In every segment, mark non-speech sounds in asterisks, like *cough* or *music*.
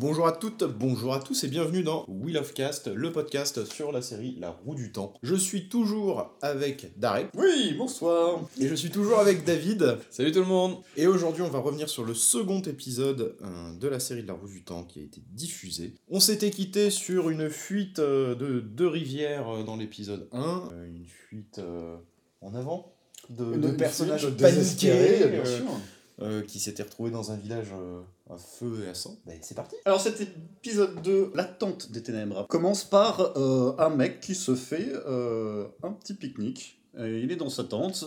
Bonjour à toutes, bonjour à tous et bienvenue dans Wheel of Cast, le podcast sur la série La Roue du Temps. Je suis toujours avec Darek. Oui, bonsoir. Et je suis toujours avec David. Salut tout le monde. Et aujourd'hui, on va revenir sur le second épisode euh, de la série de La Roue du Temps qui a été diffusé. On s'était quitté sur une fuite euh, de deux rivières euh, dans l'épisode 1, une fuite en avant de, de personnages paniqués. Bien sûr euh, qui s'était retrouvé dans un village euh, à feu et à sang. Ben, c'est parti Alors cet épisode de L'attente des ténèbres commence par euh, un mec qui se fait un petit pique-nique il est dans sa tente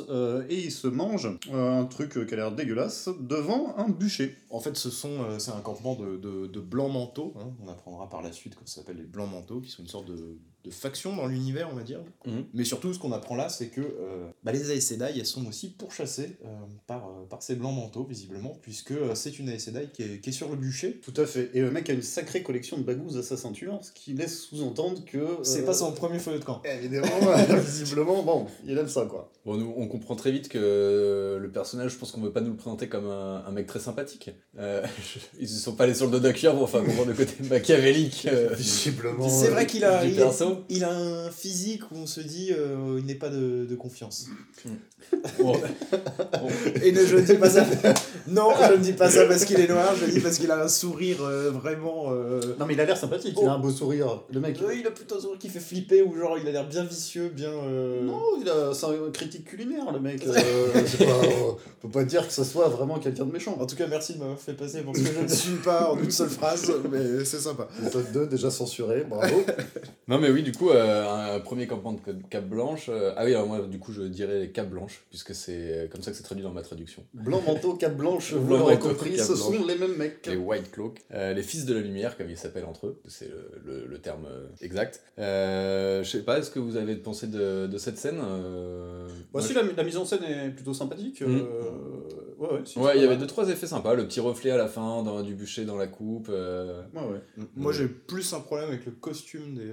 et il se mange un truc qui a l'air dégueulasse devant un bûcher. En fait, ce sont, c'est un campement de, de, blancs manteaux. Hein. On apprendra par la suite que ça s'appelle les blancs manteaux, qui sont une sorte de, de faction dans l'univers, on va dire. Mhm. Mais surtout, ce qu'on apprend là, c'est que euh, bah, les Aes Sedai, elles sont aussi pourchassées euh, par, euh, par ces blancs manteaux, visiblement, puisque c'est une Aes Sedai qui est, qui est, sur le bûcher. Tout à fait. Et le mec a une sacrée collection de bagous à sa ceinture, ce qui laisse sous-entendre que... C'est pas son premier feu de camp. Évidemment, *laughs* visiblement, bon, il aime ça, quoi. Bon, nous, on comprend très vite que le personnage, je pense qu'on veut pas nous le présenter comme un, un mec très sympathique. *laughs* ils ne sont pas allés sur le dos d'un cuir pour enfin comprendre le côté machiavélique. visiblement. C'est vrai qu'il a il a un physique où on se dit euh, il n'est pas de, de confiance. *laughs* Et ne, je ne dis pas ça. Non, je ne dis pas ça parce qu'il est noir, je le dis parce qu'il a un sourire euh, vraiment. Euh, non, mais il a l'air sympathique, il a un beau sourire, le mec. Oui, il a plutôt un sourire qui fait flipper ou genre il a l'air bien vicieux, bien. Non, il a... c'est un critique culinaire, le mec. *laughs* pas... on peut pas dire que ce soit vraiment quelqu'un de méchant. En tout cas, merci de m'avoir fait passer pour ce que je ne suis pas en une seule phrase, mais c'est sympa. Méthode 2 déjà censuré, bravo. non, mais oui, du coup, un premier campement de cap blanche. ah oui, alors moi, du coup, je dirais cap blanche puisque c'est comme ça que c'est traduit dans ma traduction. Blanc manteau, cap blanche, vous l'aurez compris, ce sont les mêmes mecs. Les White Cloak, euh, les fils de la lumière, comme ils s'appellent entre eux, c'est le, le, terme euh, exact. Euh, je sais pas, est-ce que vous avez pensé de, de cette scène euh... bah, si, la, la, mise en scène est plutôt sympathique. Mm. ouais, ouais, si, ouais il y avait deux, trois effets sympas, le petit reflet à la fin, dans, du bûcher dans la coupe. Ouais, ouais. Moi, j'ai plus un problème avec le costume des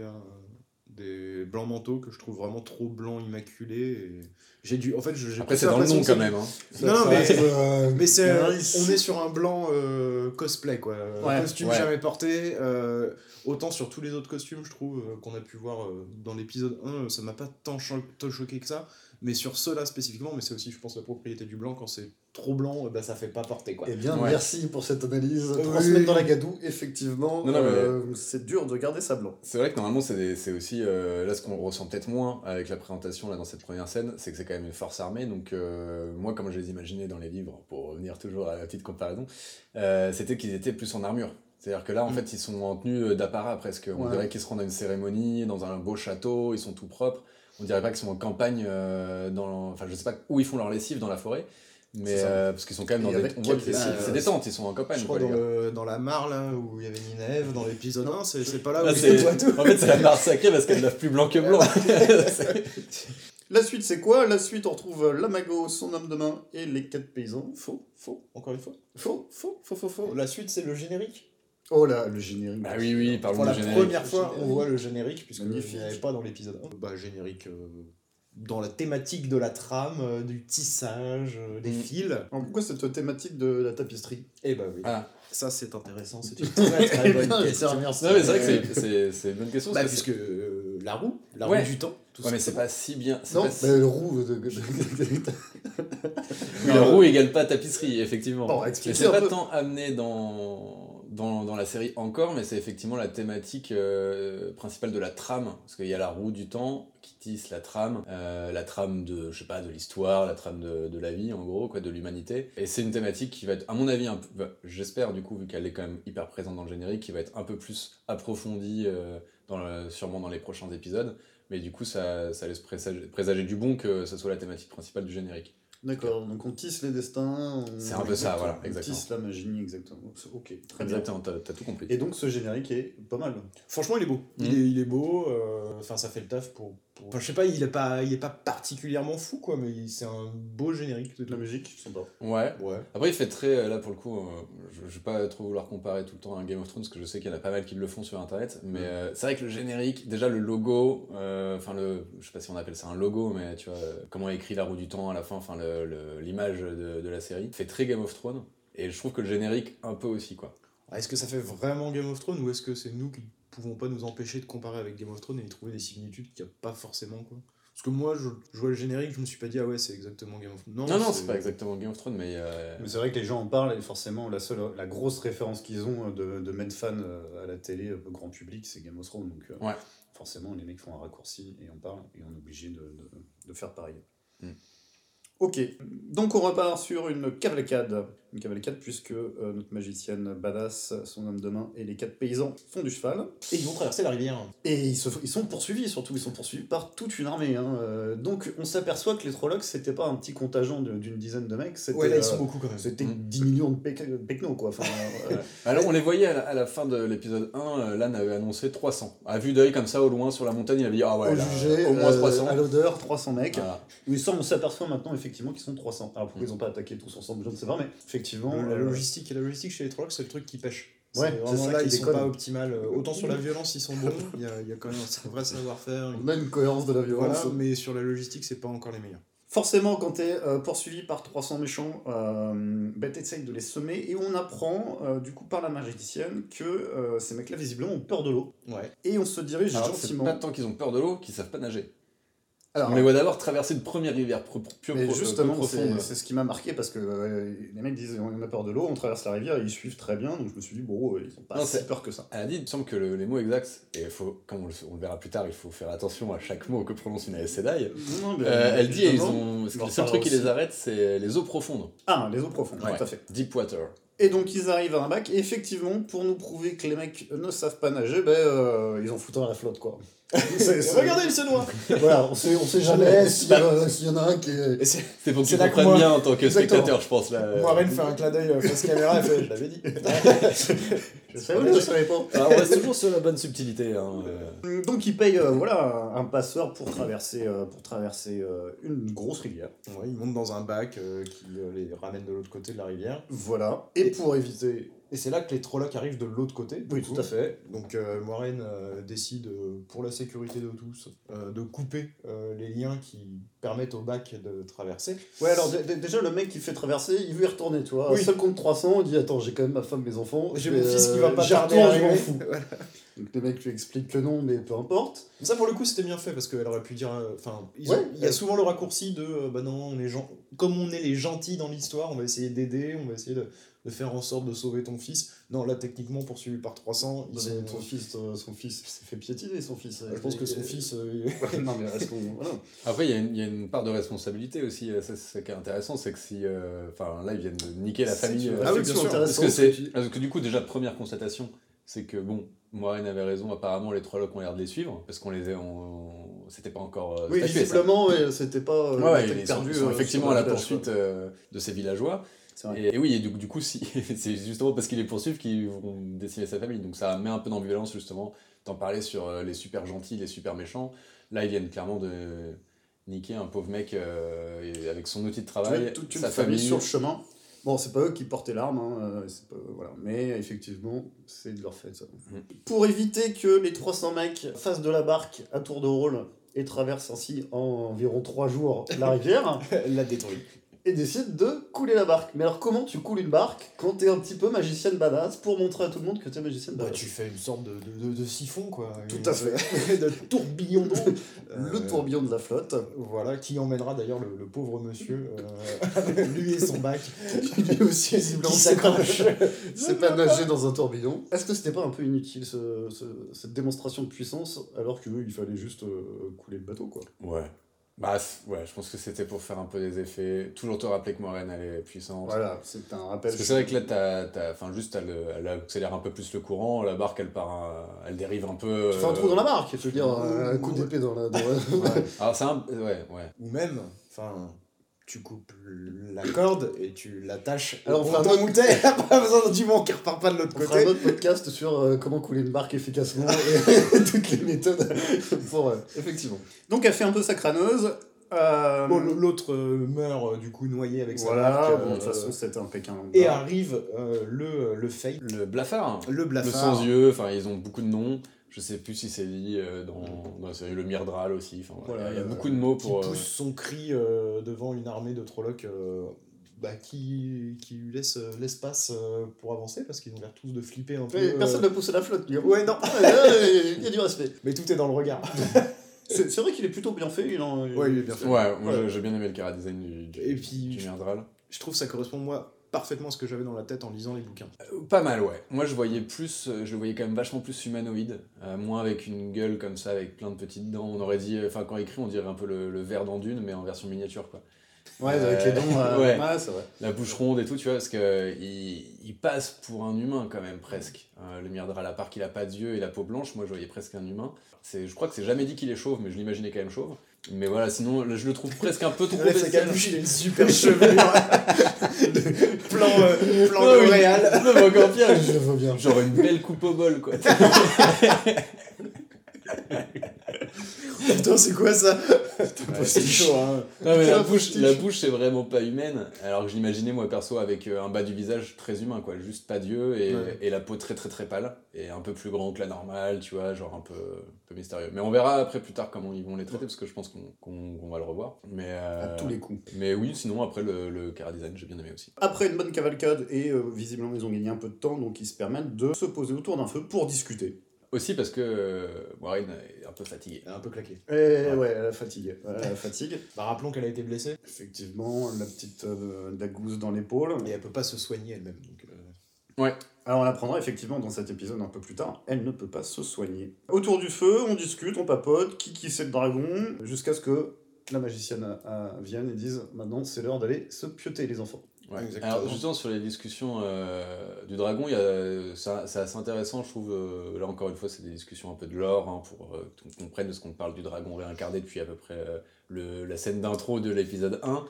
des blancs manteaux que je trouve vraiment trop blanc immaculé et j'ai dû en fait j'ai après c'est dans le nom quand même hein. non, mais, euh, mais c'est on est sur un blanc euh, cosplay quoi. Costume jamais porté euh, autant sur tous les autres costumes je trouve qu'on a pu voir dans l'épisode 1 ça m'a pas tant choqué que ça mais sur ceux-là spécifiquement, mais c'est aussi, je pense, la propriété du blanc, quand c'est trop blanc, bah, ça fait pas porter. Quoi. Eh bien, merci pour cette analyse. Trois semaines dans la gadoue, effectivement, euh, c'est dur de garder ça blanc. C'est vrai que normalement, c'est aussi, euh, là, ce qu'on ressent peut-être moins avec la présentation là, dans cette première scène, c'est que c'est quand même une force armée. Donc, euh, moi, comme je les imaginais dans les livres, pour revenir toujours à la petite comparaison, c'était qu'ils étaient plus en armure. C'est-à-dire que là, en mm. fait, ils sont en tenue d'apparat presque. On dirait qu'ils se rendent à une cérémonie, dans un beau château, ils sont tout propres on dirait pas qu'ils sont en campagne euh, dans enfin je sais pas où ils font leur lessive dans la forêt mais euh, parce qu'ils sont quand même dans des on voit que c'est des tentes ils sont en campagne je crois dans, la mare là où il y avait Ninève dans l'épisode 1 c'est pas là où en fait c'est la mare sacrée parce qu'elle lave plus blanc que blanc. *laughs* *laughs* La suite c'est quoi? La suite on retrouve Lamago son homme de main et les quatre paysans. Faux faux encore une fois. Faux faux faux faux faux. La suite c'est le générique Oh là, le générique. Ah oui, oui, parlons Pour la première fois, on voit le générique, puisqu'il n'y avait pas dans l'épisode 1. Bah, générique euh, dans la thématique de la trame, euh, du tissage, euh, des mm. fils. pourquoi cette thématique de la tapisserie Eh bah oui. Ah. Ça, c'est intéressant. C'est une *laughs* très très bonne question. Non, mais c'est vrai que c'est une bonne question. Bah, puisque la roue, la roue du temps. Tout ouais, mais c'est pas si bien. Non, pas si... le roue. De... oui, *laughs* le roue égale pas tapisserie, effectivement. Bon, mais c'est pas tant amené dans dans, dans, la série encore, mais c'est effectivement la thématique euh, principale de la trame, parce qu'il y a la roue du temps qui tisse la trame, euh, la trame de, je sais pas, de l'histoire, la trame de, de, la vie, en gros, quoi, de l'humanité. Et c'est une thématique qui va être, à mon avis, bah, j'espère du coup, vu qu'elle est quand même hyper présente dans le générique, qui va être un peu plus approfondie, euh, sûrement dans les prochains épisodes. Mais du coup, ça, ça laisse présager, présager du bon que ce soit la thématique principale du générique. D'accord, donc on tisse les destins. C'est un peu ça, voilà, exactement. On tisse la magie, exactement. Ok, très exactement, t'as as tout compris. Et donc ce générique est pas mal. Franchement, il est beau. Il, mmh. est, il est beau, euh, enfin ça fait le taf pour, Enfin, je sais pas, il est pas, il est pas particulièrement fou, quoi, mais c'est un beau générique. De la musique, sympa. Ouais. ouais. Après, il fait très, euh, là pour le coup, euh, je, je, vais pas trop vouloir comparer tout le temps à Game of Thrones, parce que je sais qu'il y en a pas mal qui le font sur internet, mais euh, c'est vrai que le générique, déjà le logo, enfin, le, je sais pas si on appelle ça un logo, mais tu vois, comment est écrit la roue du temps à la fin, enfin, l'image de, de la série, fait très Game of Thrones, et je trouve que le générique, un peu aussi, quoi. Est-ce que ça fait vraiment Game of Thrones ou est-ce que c'est nous qui ne pouvons pas nous empêcher de comparer avec Game of Thrones et y trouver des similitudes qu'il n'y a pas forcément quoi? Parce que moi, je, je, vois le générique, je me suis pas dit, ah ouais, c'est exactement Game of Thrones. Non, non, non c'est pas exactement Game of Thrones, mais. Euh... Mais c'est vrai que les gens en parlent, et forcément, la, seule, la grosse référence qu'ils ont de, de mettre fan à la télé, au grand public, c'est Game of Thrones. Donc, ouais. forcément, les mecs font un raccourci et on parle, et on est obligé de, de, de faire pareil. Mm. Ok, donc on repart sur une cavalcade. Une cavalcade puisque euh, notre magicienne badass, son homme de main et les quatre paysans font du cheval. Et ils vont traverser la rivière. Et ils, se, ils sont poursuivis surtout, ils sont poursuivis par toute une armée. Hein. Euh, donc on s'aperçoit que les Trollocs, c'était pas un petit contingent d'une dizaine de mecs. Ouais, là ils sont beaucoup quand même. C'était 10 millions de pecnos quoi. Enfin, euh, *laughs* Alors on les voyait à la, à la fin de l'épisode 1, Lan avait annoncé 300. À vue d'œil comme ça au loin sur la montagne, il avait dit ah ouais, au, là, jugé, au moins 300. à l'odeur, 300 mecs. Voilà. Oui, ça on s'aperçoit maintenant effectivement qu'ils sont 300. Alors pourquoi ils ont pas attaqué tous ensemble, je ne sais pas, mais effectivement. Le, la logistique et la logistique chez les Trollocs, c'est le truc qui pêche. Ouais, c'est ça là, ils sont pas optimal. Autant sur la *laughs* violence, ils sont bons, il y a, il y a quand même un vrai savoir-faire. On a une cohérence de la violence. Voilà, mais sur la logistique, c'est pas encore les meilleurs. Forcément, quand tu es euh, poursuivi par 300 méchants, euh, bah, tu de les semer et on apprend euh, du coup par la magicienne que euh, ces mecs-là visiblement ont peur de l'eau. Ouais. Et on se dirige Alors, gentiment. C'est pas tant qu'ils ont peur de l'eau qu'ils savent pas nager. Alors, on les voit d'abord traverser une première rivière pure, pure, mais pro- justement, peu c'est profonde. c'est ce qui m'a marqué parce que euh, les mecs disent on a peur de l'eau, on traverse la rivière et ils suivent très bien, donc je me suis dit bon, ils ont pas Non, si peur que ça. Elle a dit, il me semble que le- les mots exacts, et faut, comme on le, on le verra plus tard, il faut faire attention à chaque mot que prononce une Sedai. Mais, Euh, elle dit, et ils ont, le seul truc qui les arrête, c'est les eaux profondes. Ah, les eaux profondes, Ouais. tout à fait. Deep water. Et donc ils arrivent à un bac, et effectivement, pour nous prouver que les mecs ne savent pas nager, ben, euh, ils ont foutu à la flotte, quoi. Regardez, il se noie Voilà, on sait, on sait jamais s'il euh, s'il y en a un qui est... C'est. Pour que tu comprennes moi- bien en tant que Exactement. spectateur, je pense. Là, euh. Fait un clin d'œil euh, face caméra, elle fait Je l'avais dit. Je savais, je savais pas. Alors, on reste toujours sur la bonne subtilité. Hein, euh. Donc ils payent euh, voilà, un passeur pour traverser, euh, pour traverser euh, une grosse rivière. Ouais, ils montent dans un bac euh, qui euh, les ramène de l'autre côté de la rivière. Voilà. Et, Et- pour éviter... Et c'est là que les Trollocs arrivent de l'autre côté. Oui, tout coup. à fait. Donc euh, Moiraine euh, décide, euh, pour la sécurité de tous, euh, de couper euh, les liens qui permettent au bac de traverser. Ouais, alors dé- dé- déjà, le mec qui fait traverser, il veut y retourner, tu vois. Oui. Seul compte 300, il dit Attends, j'ai quand même ma femme, mes enfants. J'ai mon fils qui euh, va pas tarder je m'en fous. Voilà. Donc le mec lui explique que non, mais peu importe. Ça pour le coup c'était bien fait parce qu'elle aurait pu dire, enfin, Ouais. il y a souvent le raccourci de, euh, bah non, on est gen- comme on est les gentils dans l'histoire, on va essayer d'aider, on va essayer de, de faire en sorte de sauver ton fils. Non, là techniquement poursuivi par 300, ils Son, sont- fils, euh, son fils s'est fait piétiner, son fils. je pense que son fils, euh, non, mais. Voilà. Après, il y, a une- il y a une part de responsabilité aussi. euh, Ça, c'est ce qui est intéressant, c'est que si. euh, Enfin, là, ils viennent de niquer la famille. Ah oui, bien sûr. Parce que, ce que c'est, tu dis. parce que du coup, déjà, première constatation, c'est que bon, Moiraine avait raison, apparemment les Trollocs ont l'air de les suivre, parce qu'on les a, on- c'était pas encore euh, Oui, visiblement, ouais, c'était pas. euh, Ouais, ouais, ils sont, perdue, ils sont euh, effectivement à la poursuite euh, de ces villageois. Et, et oui, et du, du coup, si, *laughs* c'est justement parce qu'ils les poursuivent qu'ils vont décimer sa famille. Donc ça met un peu d'ambulance, justement. T'en parlais sur euh, les super gentils, les super méchants. Là, ils viennent clairement de niquer un pauvre mec euh, et avec son outil de travail, toute une sa famille famille. sur le chemin. Bon, c'est pas eux qui portaient l'arme, hein, euh, pas- voilà. mais effectivement, c'est de leur fait ça. Mhm. Pour éviter que les 300 mecs fassent de la barque à tour de rôle et traversent ainsi en environ 3 jours la rivière, elle *laughs* l'a détruit. Et décident de couler la barque. Mais alors, comment tu coules une barque quand t'es un petit peu magicienne badass pour montrer à tout le monde que t'es magicienne Bah, badass tu fais une sorte de, de, de- de siphon, quoi. Tout à fait. *laughs* de tourbillon d'eau. *laughs* Le Euh, tourbillon de la flotte. Voilà, qui emmènera d'ailleurs le, le pauvre monsieur, euh, *laughs* lui et son bac, lui aussi, Visiblement, qui c'est pas, s'accroche. c'est pas nager dans un tourbillon. Est-ce que c'était pas un peu inutile ce- ce- cette démonstration de puissance alors qu'il fallait juste euh, couler le bateau quoi? Ouais. Bah, ouais, je pense que c'était pour faire un peu des effets. Toujours te rappeler que Moiraine, elle est puissante. Voilà, c'est un rappel. Parce que c'est vrai que là, t'as, t'as, enfin, juste, elle, elle accélère un peu plus le courant, la barque, elle part, un- elle dérive un peu. Tu fais un euh, trou dans la barque, je veux dire, un coup d'épée dans la. dans la- Ouais. Alors, c'est un. Ouais, ouais. Ou même, enfin, tu coupes la corde et tu l'attaches Alors, on fera un t'es, *laughs* pas besoin du vent qui repart pas de l'autre On fera un côté. autre podcast sur euh, comment couler une barque efficacement et *laughs* toutes les méthodes pour. euh, effectivement. Donc elle fait un peu sa crâneuse. euh, Bon, L'autre euh, meurt du coup noyé avec sa voilà, barque. bon, de euh, toute façon c'était un Pékin. et arrive euh, le, le Fate, Le blafard. le Le blafard. sans yeux, enfin, ils ont beaucoup de noms. Je sais plus si c'est dit euh, dans, dans la série Le Myrdral aussi. Enfin, voilà, Voilà, il y a euh, beaucoup de mots qui pour. euh, pousse son cri euh, devant une armée de Trollocs euh, bah, qui, qui lui laisse euh, l'espace euh, pour avancer parce qu'ils ont l'air tous de flipper un peu. Mais euh. personne n'a poussé la flotte. lui. Ouais, non. *laughs* Il y a du respect. Mais tout est dans le regard. *laughs* C'est c'est vrai qu'il est plutôt bien fait. Il en... Ouais, il est bien fait. Ouais, moi Ouais. j'ai- bien aimé le cara design du, du, Et puis- du Myrdral. Je trouve que ça correspond, moi, parfaitement ce que j'avais dans la tête en lisant les bouquins. Euh, Pas mal, ouais. Moi, je voyais plus, euh, je voyais quand même vachement plus humanoïde, euh, moins avec une gueule comme ça, avec plein de petites dents. On aurait dit, enfin, quand écrit, on dirait un peu le, le verre dans Dune, mais en version miniature, quoi. Ouais, avec les dents. *laughs* Ouais. ouais, c'est vrai. La bouche ronde et tout, tu vois, parce que il, il passe pour un humain quand même, presque. Le Myrdral, à part qu'il a pas d'yeux et la peau blanche, moi, je voyais presque un humain. C'est, je crois que c'est jamais dit qu'il est chauve, mais je l'imaginais quand même chauve. Mais voilà, sinon, là, je le trouve presque un peu trop *laughs* bestial. capuche, il a une super chevelure. *laughs* plan euh, plan oui. L'Oréal. *laughs* Non, mais encore pire, Je veux bien. genre une belle coupe au bol, quoi. *laughs* Putain, c'est quoi ça Ouais, C'est chaud, hein. Non mais la bouche, la bouche c'est vraiment pas humaine, alors que je l'imaginais moi perso avec euh, un bas du visage très humain quoi, juste pas d'yeux et, Ouais. et la peau très très très pâle et un peu plus grand que la normale, tu vois, genre un peu, un peu mystérieux. Mais on verra après plus tard comment ils vont les traiter parce que je pense qu'on qu'on- qu'on va le revoir. Mais, euh, À tous les coups. mais oui, sinon après le, le cara design j'ai bien aimé aussi. Après une bonne cavalcade, et euh, visiblement ils ont gagné un peu de temps, donc ils se permettent de se poser autour d'un feu pour discuter. Aussi parce que euh, Warren est un peu fatigué. Elle est un peu claqué. Et ouais, la fatigue. Voilà, la fatigue. *laughs* Bah, rappelons qu'elle a été blessée Effectivement, la petite euh, dagousse dans l'épaule. et elle peut pas se soigner elle-même. Donc, euh, Alors on apprendra effectivement dans cet épisode un peu plus tard, elle ne peut pas se soigner. Autour du feu, on discute, on papote, qui qui c'est le dragon, jusqu'à ce que la magicienne euh, vienne et dise maintenant c'est l'heure d'aller se pioter les enfants. Ouais. Alors justement sur les discussions euh, du dragon, il y a, c'est c'est assez intéressant, je trouve. euh, là encore une fois, c'est des discussions un peu de lore hein, pour euh, qu'on comprenne de ce qu'on parle du dragon réincarné depuis à peu près le, la scène d'intro de l'épisode 1.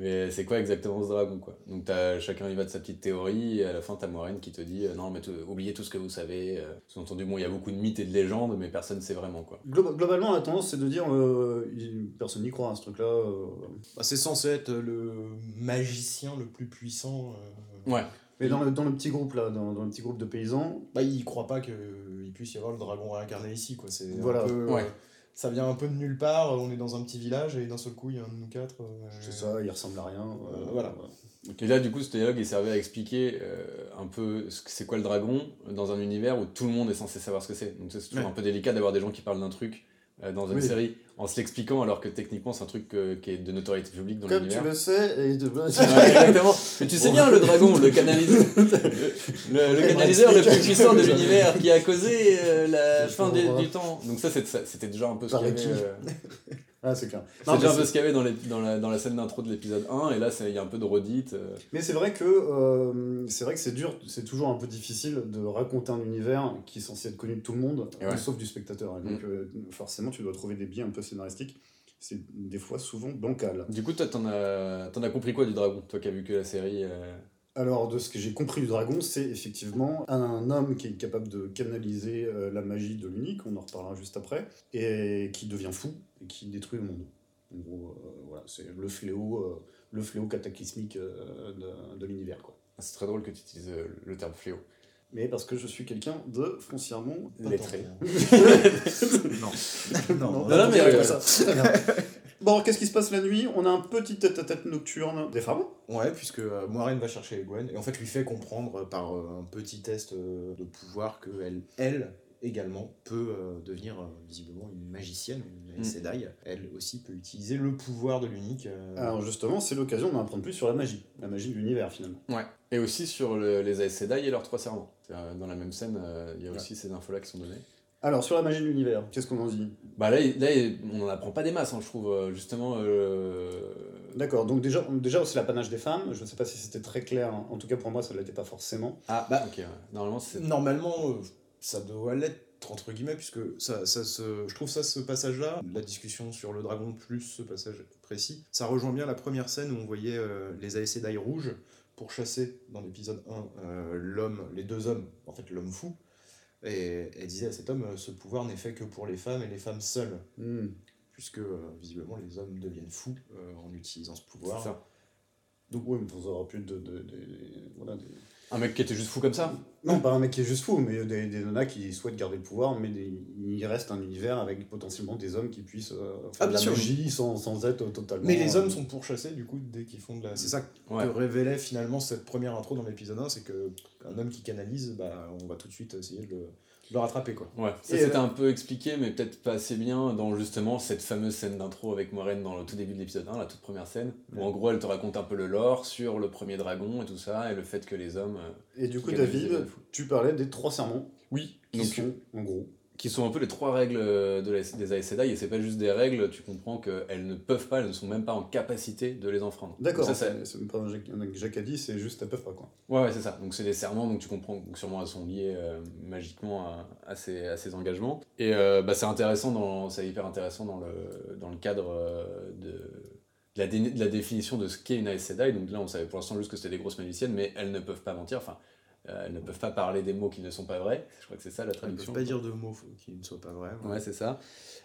Mais c'est quoi exactement ce dragon quoi? Donc t'as, chacun y va de sa petite théorie et à la fin t'as Moraine qui te dit euh, non mais tout- oubliez tout ce que vous savez. euh. Sous-entendu bon il y a beaucoup de mythes et de légendes mais personne ne sait vraiment quoi. Glo- globalement, la tendance c'est de dire euh, personne n'y croit à ce truc-là. euh. bah, c'est censé être le magicien le plus puissant. euh, Ouais. Mais dans le, dans le petit groupe là, dans, dans le petit groupe de paysans, Bah, il croit pas qu'il puisse y avoir le dragon réincarné ici, quoi. C'est un Voilà. peu, Ouais. Euh, ça vient un peu de nulle part. On est dans un petit village et d'un seul coup, il y a un de nous quatre. euh, c'est ça, il ressemble à rien. euh, Euh, voilà. Et là, du coup, ce dialogue il servait à expliquer euh, un peu ce que c'est quoi le dragon dans un univers où tout le monde est censé savoir ce que c'est. Donc, c'est toujours Ouais. un peu délicat d'avoir des gens qui parlent d'un truc euh, dans une Oui. série en se l'expliquant alors que techniquement c'est un truc euh, qui est de notoriété publique dans Comme tu l'univers. le sais, et de... Ouais, *laughs* *laughs* exactement. Mais tu sais bien, le dragon, le canaliseur, *laughs* le, le canaliseur le plus puissant de l'univers qui a causé euh, la fin des- du temps. Donc ça, c'était déjà un peu ce qu'il y avait. euh, Ah, c'est clair. c'est déjà un peu ce qu'il y avait dans, les- dans, la, dans la scène d'intro de l'épisode 1, et là, il y a un peu de redite. euh. Mais c'est vrai que euh, c'est vrai que c'est dur, c'est toujours un peu difficile de raconter un univers qui est censé être connu de tout le monde, ouais. sauf du spectateur. Et donc euh, forcément, tu dois trouver des biais un peu scénaristiques. C'est des fois souvent bancal. Du coup, toi, t'en as, t'en as compris quoi du dragon Toi qui as vu que la série. Alors, de ce que j'ai compris du dragon, c'est effectivement un homme qui est capable de canaliser euh, la magie de l'unique, on en reparlera juste après, et qui devient fou et qui détruit le monde. En gros, euh, voilà, c'est le fléau, euh, le fléau cataclysmique euh, de, de l'univers, quoi. C'est très drôle que tu utilises euh, le terme fléau. Mais parce que je suis quelqu'un de foncièrement Lettré. *laughs* non. non. Non, non, on mais, euh, ça. Bon, qu'est-ce qui se passe la nuit? On a un petit tête-à-tête nocturne des femmes? Ouais, puisque euh, Moiraine va chercher Gwen et en fait lui fait comprendre par euh, un petit test euh, de pouvoir que elle, elle également peut euh, devenir euh, visiblement une magicienne, une Mm. Aes Sedai. Elle aussi peut utiliser le pouvoir de l'unique. euh, Alors justement, c'est l'occasion d'en apprendre plus sur la magie, la magie de l'univers finalement. Ouais. Et aussi sur le- les Aes Sedai et leurs trois servants. Euh, Dans la même scène, euh, il y a Ouais. aussi ces infos-là qui sont données. Alors sur la magie de l'univers, qu'est-ce qu'on en dit? Bah là, là on n'en apprend pas des masses, hein, je trouve. euh, Justement, euh, D'accord, donc déjà, déjà c'est l'apanage des femmes. Je ne sais pas si c'était très clair, hein. en tout cas pour moi ça ne l'était pas forcément. Ah, Bah, ok. ouais. Normalement, c'est. Normalement, euh, ça doit l'être entre guillemets puisque ça, ça se, je trouve ça ce passage-là, la discussion sur le dragon plus ce passage précis, ça rejoint bien la première scène où on voyait euh, les Aes Sedai rouges pour chasser dans l'épisode 1 euh, l'homme, les deux hommes, en fait l'homme fou. Et elle disait à cet homme, euh, ce pouvoir n'est fait que pour les femmes et les femmes seules, Hmm. puisque euh, visiblement les hommes deviennent fous euh, en utilisant ce pouvoir. ça. Donc oui, mais aurait pu être de, de, de- voilà, Un mec qui était juste fou comme ça Non, pas un mec qui est juste fou, mais des, des nanas qui souhaitent garder le pouvoir, mais des- il reste un univers avec potentiellement des hommes qui puissent euh, faire Ah, de la sûr. magie sans, sans être totalement... Mais les euh, hommes sont pourchassés du coup dès qu'ils font de la. C'est ça que Ouais. révélait finalement cette première intro dans l'épisode 1, c'est que un homme qui canalise, bah, on va tout de suite essayer de le, de le rattraper quoi. Ouais, ça c'était euh, un peu expliqué, mais peut-être pas assez bien dans justement cette fameuse scène d'intro avec Moiraine dans le tout début de l'épisode 1, la toute première scène, où en gros elle te raconte un peu le lore sur le premier dragon et tout ça, et le fait que les hommes. euh, Et du coup, David, tu parlais des trois serments, Oui, qui donc, sont, en gros... qui sont un peu les trois règles euh, de la- des Sedai, et c'est pas juste des règles, tu comprends qu'elles ne peuvent pas, elles ne sont même pas en capacité de les enfreindre. D'accord, Ça, ça- c'est même pas un dit, c'est juste elles peuvent pas, quoi. Ouais, ouais, c'est ça. Donc c'est des serments, donc tu comprends que sûrement elles sont liées euh, magiquement à, à ces, à ces engagements. Et euh, bah, c'est intéressant, dans, c'est hyper intéressant dans le, dans le cadre euh, de, la, dé- de la définition de ce qu'est une Aes Sedai. Donc là, on savait pour l'instant juste que c'était des grosses magiciennes, mais elles ne peuvent pas mentir. Enfin, euh, elles ne peuvent pas parler des mots qui ne sont pas vrais. Je crois que c'est ça la Ils ne traduction. peuvent pas dire de mots qui ne soient pas vrais. Ouais, c'est ça.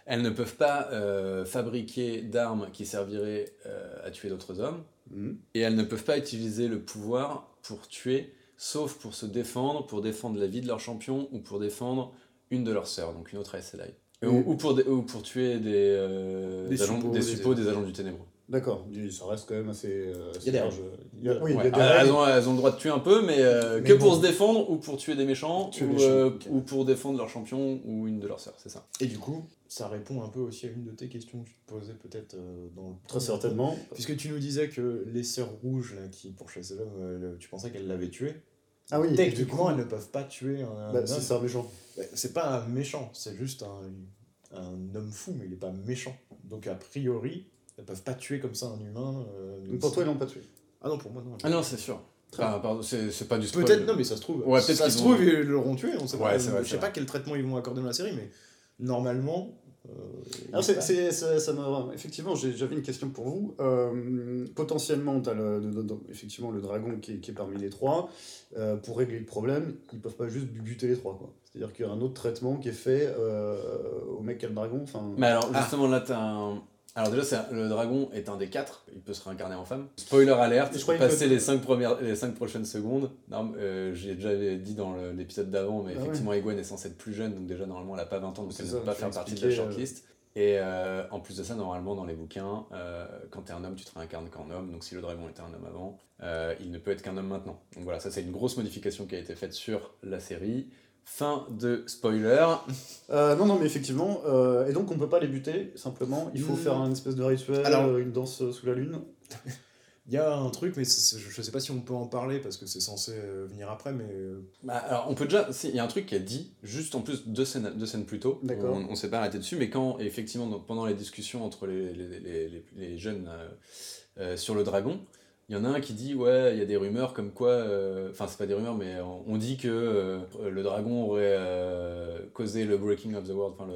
Elles ne peuvent pas euh, fabriquer d'armes qui serviraient euh, à tuer d'autres hommes. Mhm. Et elles ne peuvent pas utiliser le pouvoir pour tuer, sauf pour se défendre, pour défendre la vie de leur champion ou pour défendre une de leurs sœurs, donc une autre Sedai. Oui. Ou, ou pour, ou pour tuer des, Des agents, suppôts, des, des agents du ténébreux. D'accord, ça reste quand même assez, euh, assez Il y a des large. Il y a- oui, il y a Ouais. des Ah, règles. elles, ont, elles ont le droit de tuer un peu, mais, euh, Mais que bon. pour se défendre ou pour tuer des méchants, Tuer ou, les méchants, euh, ou pour défendre leur champion ou une de leurs sœurs, c'est ça. Et du coup, ça répond un peu aussi à une de tes questions que tu te posais peut-être euh, dans le Très certainement. Puisque tu nous disais que les sœurs rouges là, qui pourchassaient l'homme, euh, tu pensais qu'elles l'avaient tué. Ah oui, Techniquement, du coup, elles ne peuvent pas tuer un, un bah, c'est ça méchant. Bah, C'est pas un méchant, c'est juste un, un homme fou, mais il est pas méchant. Donc a priori, elles peuvent pas tuer comme ça un humain. euh, pour toi, ils l'ont pas tué. Ah non, pour moi non. Ah non, c'est sûr. Pardon, c'est c'est pas du spoil. Peut-être non, mais ça se trouve. Ouais, ça qu'ils se vont- trouve, ils l'auront tué. On sait Ouais, pas. c'est vrai, je sais pas quel traitement ils vont accorder dans la série, mais normalement. euh, Alors, est c'est- ça, ça me- effectivement, j'ai- j'avais une question pour vous. Euh, potentiellement, tu as le, le- le- effectivement le dragon qui est, qui est parmi les trois. Euh, pour régler le problème, ils peuvent pas juste buter les trois. Quoi. C'est-à-dire qu'il y a un autre traitement qui est fait euh, au mec qui a le dragon. Enfin, Mais alors, Ah. justement, là, t'as un. Alors, déjà, le dragon est un des quatre, il peut se réincarner en femme. Spoiler alerte, Je croyais passer les 5 premières, les cinq prochaines secondes. Non, euh, j'ai déjà dit dans l'épisode d'avant, mais Ah effectivement, Egwene est censée être plus jeune, donc déjà, normalement, elle a pas 20 ans, donc elle ne peut pas faire partie de la expliqué, euh. shortlist. Et euh, en plus de ça, normalement, dans les bouquins, quand t'es un homme, tu te réincarnes qu'en homme. Donc si le dragon était un homme avant, il ne peut être qu'un homme maintenant. Donc voilà, ça c'est une grosse modification qui a été faite sur la série. Fin de spoiler. Euh, non, non, mais effectivement. euh, et donc, on peut pas les buter, simplement. Il faut Hmm. faire un espèce de rituel, Alors- euh, une danse euh, sous la lune. *laughs* Il y a un truc, mais c'est- je sais pas si on peut en parler parce que c'est censé euh, venir après, mais. euh, Bah, alors, on peut déjà. si, Il y a un truc qui est dit, juste en plus deux scènes, deux scènes plus tôt. D'accord. On, on s'est pas arrêté dessus, mais quand, effectivement, donc, pendant les discussions entre les, les, les, les- les jeunes euh, euh, sur le dragon, il y en a un qui dit Ouais, il y a des rumeurs comme quoi. euh, Enfin, c'est pas des rumeurs, mais on, dit que euh, le dragon aurait euh, causé le breaking of the world, enfin,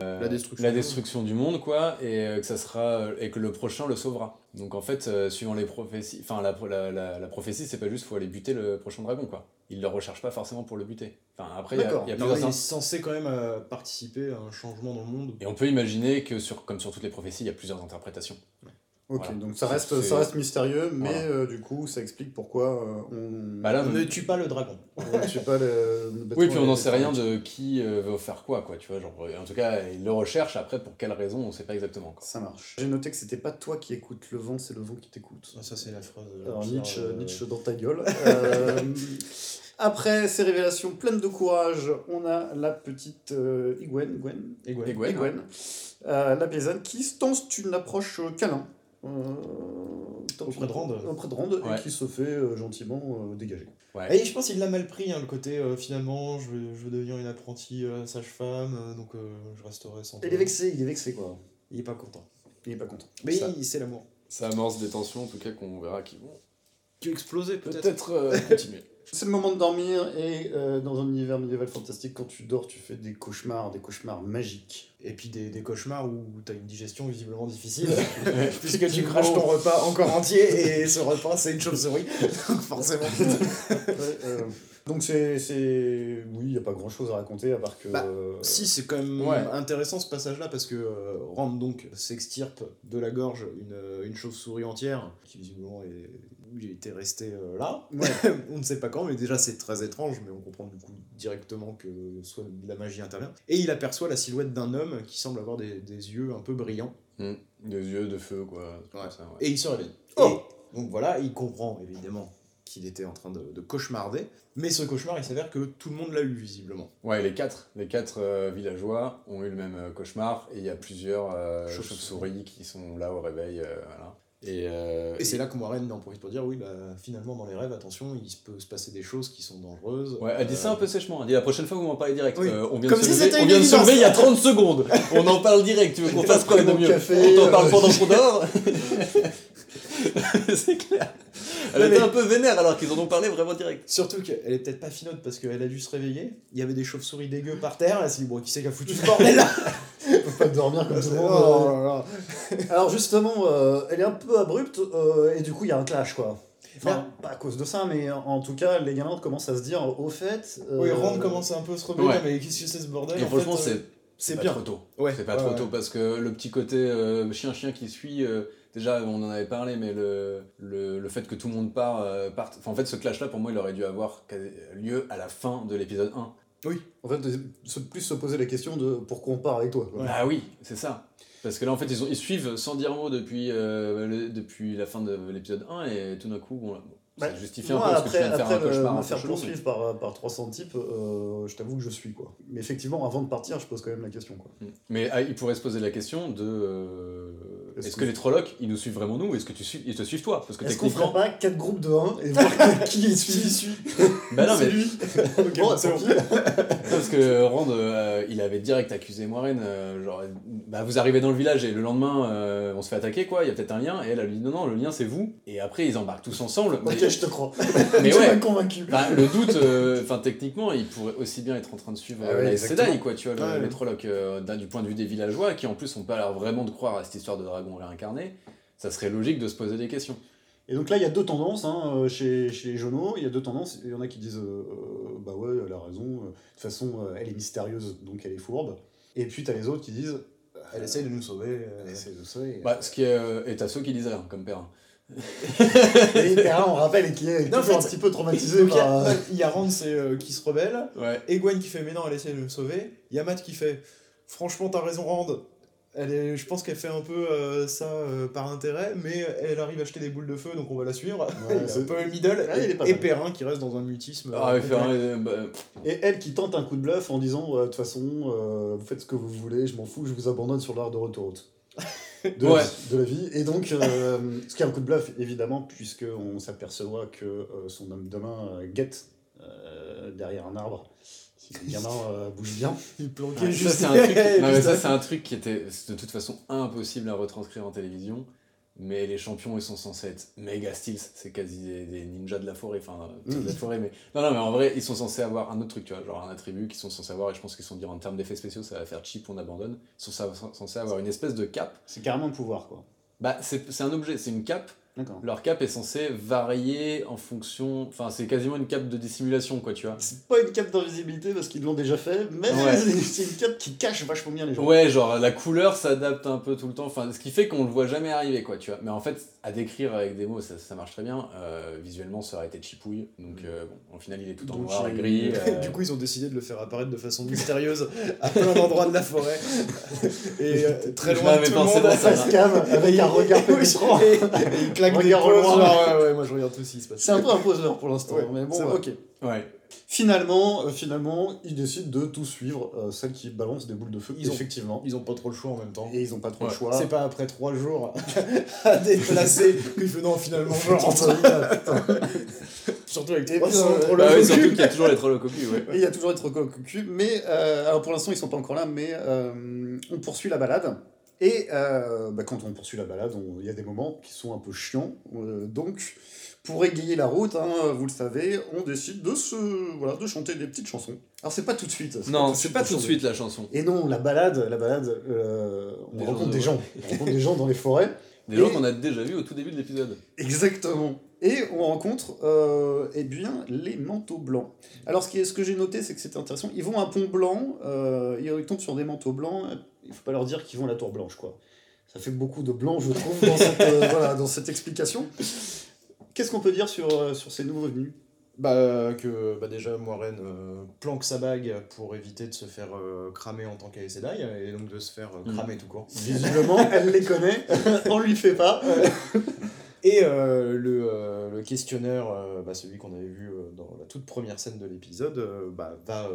la, La destruction la du monde. destruction du monde, quoi, et euh, que ça sera. et que le prochain le sauvera. Donc, en fait, euh, suivant les prophéties. Enfin, la, la, la, la prophétie, c'est pas juste faut aller buter le prochain dragon, quoi. Il le recherche pas forcément pour le buter. Enfin, après, il y a, y plusieurs il est censé quand même euh, participer à un changement dans le monde. Et on peut imaginer que, sur, comme sur toutes les prophéties, il y a plusieurs interprétations. Ok, Voilà. donc ça reste, ça reste mystérieux, mais Voilà. euh, du coup, ça explique pourquoi euh, on. Bah là, On ne tue pas le dragon. on tue pas le. le Oui, puis on n'en sait rien de qui euh, veut faire quoi, quoi, tu vois. Genre, en tout cas, il le recherche, après, pour quelle raison, on sait pas exactement. Quoi. Ça marche. J'ai noté que c'était pas toi qui écoutes le vent, c'est le vent qui t'écoute. Ça, c'est la phrase. euh, Alors Nietzsche, euh, Nietzsche dans ta gueule. Euh, après ces révélations pleines de courage, on a la petite euh, Igwen, Gwen, Egwene. Egwene. Egwene, euh, la paysanne, qui se tente une approche euh, câlin. Euh, Auprès de Rand. Auprès de Rand, Ouais. et qui se fait euh, gentiment euh, dégager. Et je pense qu'il l'a mal pris, hein, le côté euh, finalement, je veux, je veux devenir une apprentie euh, sage-femme, euh, donc euh, je resterai sans. Il est vexé, il est vexé quoi. Il est pas content. Il est pas content. Mais Ça- il- c'est l'amour. Ça amorce des tensions, en tout cas, qu'on verra qui vont Tu explosé peut-être peut-être euh, *laughs* continuer. C'est le moment de dormir et euh, dans un univers médiéval fantastique, quand tu dors, tu fais des cauchemars, des cauchemars magiques. Et puis des, des cauchemars où t'as une digestion visiblement difficile, *laughs* puisque tu craches ton repas encore entier et ce repas c'est une chauve-souris, donc forcément. euh, donc c'est... c'est- Oui, il n'y a pas grand-chose à raconter à part que... Bah, euh, Si, c'est quand même Ouais. intéressant ce passage-là parce que euh, Rand donc s'extirpe de la gorge une, une chauve-souris entière qui visiblement est, il était resté euh, là. *laughs* on ne sait pas quand, mais déjà c'est très étrange, mais on comprend du coup directement que soit de la magie intervient. Et il aperçoit la silhouette d'un homme qui semble avoir des, des yeux un peu brillants. Hmm. Des yeux de feu, quoi. c'est Ouais. comme ça, ouais. Et il se réveille. Oh Et donc voilà, il comprend évidemment qu'il était en train de, de cauchemarder, mais ce cauchemar il s'avère que tout le monde l'a eu visiblement. Ouais, les quatre, les quatre euh, villageois ont eu le même euh, cauchemar et il y a plusieurs euh, Chauves-souris. qui sont là au réveil. voilà. Et, euh, Et c'est là que Moiraine en profite pour dire oui, bah, finalement dans les rêves, attention, il peut se passer des choses qui sont dangereuses. Ouais, elle dit ça un peu sèchement. Elle dit la prochaine fois, vous m'en parlez direct. Oui. Euh, on vient Comme de se si lever, se lever il y a 30 secondes. On en parle direct. Tu veux qu'on fasse quoi de mieux café, On t'en parle euh, pendant qu'on dort *laughs* C'est clair. Elle était un peu vénère alors qu'ils en ont parlé vraiment direct. Surtout qu'elle est peut-être pas finote parce qu'elle a dû se réveiller. Il y avait des chauves-souris dégueu par terre. Elle s'est dit bon, qui c'est qui a foutu ce bordel là Dormir comme tout le monde. Oh là là. *laughs* Alors justement, euh, elle est un peu abrupte euh, et du coup il y a un clash quoi. Enfin, pas à cause de ça, mais en tout cas, les gamins commencent à se dire au fait. euh, Oui, Rand commence à un peu se rebeller, Ouais. mais qu'est-ce que c'est ce bordel Et en franchement, fait, c'est c'est pas bien. trop tôt. Ouais, C'est pas ouais, trop ouais. tôt parce que le petit côté euh, chien-chien qui suit, euh, déjà on en avait parlé, mais le, le, le fait que tout le monde part, euh, parte. Enfin, en fait, ce clash-là, pour moi, il aurait dû avoir lieu à la fin de l'épisode 1. En fait, plus se poser la question de pourquoi on part avec toi. quoi. Ah oui, c'est ça. Parce que là, en fait, ils, ont, ils suivent sans dire mot depuis, euh, le- depuis la fin de l'épisode 1 et tout d'un coup, bon, là, bon, ça Bah, justifie Moi, un peu parce que tu après, viens de faire après un le- cauchemar me peu faire poursuivre par, par 300 types, euh, je t'avoue que je suis quoi. Mais effectivement, avant de partir, je pose quand même la question quoi. mais- Mais ah, il pourrait se poser la question de euh, Est-ce que- que les Trollocs, ils nous suivent vraiment nous ou est-ce que tu suis, ils te suivent toi? Parce que Est-ce qu'on ferait pas 4 groupes de 1 et voir *laughs* qui est suivi? *laughs* Bah non, mais C'est lui *laughs* Ok, Bon, c'est. Parce que Rand, euh, il avait direct accusé Moiraine, euh, genre, bah vous arrivez dans le village et le lendemain, euh, on se fait attaquer, quoi, il y a peut-être un lien, et elle, elle lui dit non, non, le lien c'est vous, et après ils embarquent tous ensemble. Mais, Ok, je te crois. mais tu ouais, convaincu. bah, le doute, euh, enfin techniquement, il pourrait aussi bien être en train de suivre Ah ouais, la. Sedai, quoi, tu vois, le- Ouais. les Trollocs, euh, du point de vue des villageois, qui en plus ont pas l'air vraiment de croire à cette histoire de dragon réincarné, ça serait logique de se poser des questions. Et donc là, il y a deux tendances hein, euh, chez, chez les jeunes. Il y a deux tendances. Il y en a qui disent euh, euh, Bah ouais, elle a raison. De toute façon, elle est mystérieuse, donc elle est fourbe. Et puis t'as les autres qui disent Elle essaye de nous sauver. Elle essaie de sauver. Bah, ce qui est, et t'as ceux qui disent rien, comme Perrin. *laughs* Et Perrin, on rappelle, qui est Non, en toujours fait, un petit peu traumatisé il y par. y a Rand c'est, euh, qui se rebelle, Ouais. Egwene qui fait mais non, elle essaie de me sauver, il y a Matt qui fait franchement t'as raison Rand, elle est, je pense qu'elle fait un peu euh, ça euh, par intérêt, mais elle arrive à acheter des boules de feu donc on va la suivre. Ouais, c'est- un peu le middle, Ouais, pas et. Perrin qui reste dans un mutisme. Ah, euh, Perrin, euh, bah, Et elle qui tente un coup de bluff en disant De toute façon, euh, vous faites ce que vous voulez, je m'en fous, je vous abandonne sur l'art de l'autoroute. *laughs* De, Ouais. la vie, de la vie. Et donc, euh, ce qui est un coup de bluff, évidemment, puisqu'on s'aperçoit que euh, son homme de main euh, guette euh, derrière un arbre. Si le gamin euh, bouge bien. *laughs* Il planquait Ouais, ça, juste c'est un truc, non, mais ça, c'est un truc qui était de toute façon impossible à retranscrire en télévision. Mais les champions, ils sont censés être méga styles. C'est quasi des, des ninjas de la forêt. Enfin, de la forêt, mais. Non, non, mais en vrai, ils sont censés avoir un autre truc, tu vois, genre un attribut qu'ils sont censés avoir. Et je pense qu'ils sont dit en termes d'effets spéciaux, ça va faire cheap, on abandonne. Ils sont censés avoir une espèce de cape. C'est carrément un pouvoir, quoi. Bah, c'est c'est un objet, c'est une cape. Leur cape est censée varier en fonction. Enfin, c'est quasiment une cape de dissimulation, quoi, tu vois. C'est pas une cape d'invisibilité parce qu'ils l'ont déjà fait, mais Ouais. *laughs* c'est une cape qui cache vachement bien les gens. Ouais, genre la couleur s'adapte un peu tout le temps, enfin, ce qui fait qu'on le voit jamais arriver, quoi, tu vois. Mais en fait, à décrire avec des mots, ça, ça marche très bien. Euh, visuellement, ça aurait été chipouille. Donc, euh, bon, au final, il est tout en noir et gris. *laughs* euh, Du coup, ils ont décidé de le faire apparaître de façon mystérieuse *laughs* à plein d'endroits de la forêt. Et euh, très loin de tout le monde. ça. Avec un regard pénétrant. et- et il claque des pauses, genre, ouais, ouais, moi je regarde tout ce qui se passe. C'est un peu un poseur pour l'instant, Ouais, mais bon, ok. Ouais. Finalement, euh, finalement, ils décident de tout suivre, euh, celle qui balance des boules de feu, Ils ont- effectivement. Ils ont pas trop le choix en même temps. Et ils ont pas trop Ouais. le choix. C'est pas après trois jours *laughs* à déplacer qu'ils font non, finalement, je rentre. *laughs* Surtout avec Et 300 puis, trop Bah cul. surtout qu'il y a toujours les trolls au cocu, ouais. Et il y a toujours les cul, mais euh, alors pour l'instant ils sont pas encore là, mais euh, on poursuit la balade Et euh, bah, quand on poursuit la balade, il y a des moments qui sont un peu chiants. Euh, donc, pour égayer la route, hein, vous le savez, on décide de se voilà, de chanter des petites chansons. Alors c'est pas tout de suite. Non, c'est pas tout de suite la chanson. Et non, la balade, la balade, euh, on rencontre des gens, on rencontre des gens dans les forêts. Des gens qu'on a déjà vus au tout début de l'épisode. Exactement. Et on rencontre euh, eh bien, les manteaux blancs. Alors ce, qui est, ce que j'ai noté, c'est que c'est intéressant. Ils vont à un pont blanc, euh, ils tombent sur des manteaux blancs. Il faut pas leur dire qu'ils vont à la tour blanche. quoi. Ça fait beaucoup de blanc, je trouve, dans *laughs* cette, euh, voilà, dans cette explication. Qu'est-ce qu'on peut dire sur, euh, sur ces nouveaux venus? Bah, que bah déjà Moiraine planque sa bague pour éviter de se faire cramer en tant qu'Aes et donc de se faire mm. cramer tout court. Visiblement, elle les connaît, *laughs* on lui fait pas. *laughs* Et euh, le, euh, le, questionnaire, euh, bah, celui qu'on avait vu dans la toute première scène de l'épisode, bah, va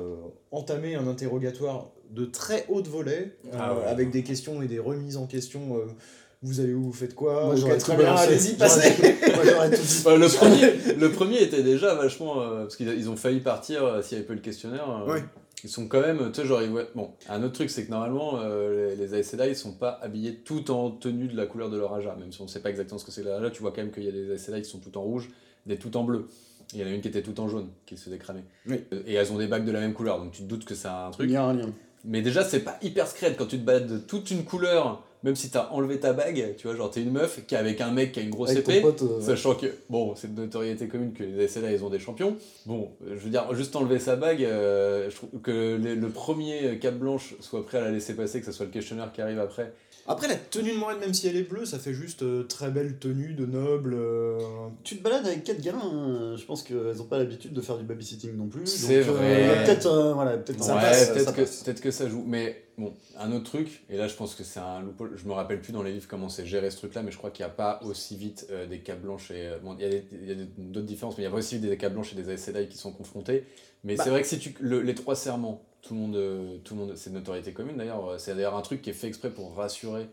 entamer un interrogatoire de très haute volée, ah avec des questions et des remises en question. vous allez où, vous faites quoi Moi, j'aurais très bien, allez-y, passez *laughs* le, premier, le premier était déjà vachement... parce qu'ils ont failli partir s'il n'y avait pas eu le questionnaire. Ouais ils sont quand même, tu sais, genre, bon, un autre truc, c'est que normalement, euh, les, les Sedai, ils sont pas habillés tout en tenue de la couleur de leur Aja, même si on sait pas exactement ce que c'est l'Aja, tu vois quand même qu'il y a des Sedai qui sont tout en rouge, des tout en bleu. Il y en a une qui était tout en jaune, qui se décramait. Oui. Euh, et elles ont des bagues de la même couleur, donc tu te doutes que c'est un truc. Il y a un lien. Mais déjà, c'est pas hyper scred quand tu te balades de toute une couleur même si t'as enlevé ta bague, tu vois, genre t'es une meuf qui est avec un mec qui a une grosse épée, euh, sachant que, bon, c'est de notoriété commune que les SLA ils ont des champions. Bon, je veux dire, juste enlever sa bague, euh, je trouve que le premier cap blanche soit prêt à la laisser passer, que ce soit le questionnaire qui arrive après, après, la tenue de Moiraine, même si elle est bleue, ça fait juste euh, très belle tenue de noble. Euh. Tu te balades avec quatre gamins, hein. je pense qu'elles n'ont pas l'habitude de faire du babysitting non plus. C'est vrai. peut-être voilà, peut ça Peut-être que, ça joue. Mais bon, un autre truc, et là je pense que c'est un loophole, je me rappelle plus dans les livres comment c'est géré ce truc-là, mais je crois qu'il n'y a pas aussi vite euh, des capes blanches et. bon, il y a d'autres différences, mais il y a pas aussi vite des capes blanches et des Aes qui sont confrontés. Mais bah c'est vrai que si tu. les trois serments tout le monde, euh, tout le monde, c'est de notoriété commune d'ailleurs. Euh, c'est d'ailleurs un truc qui est fait exprès pour rassurer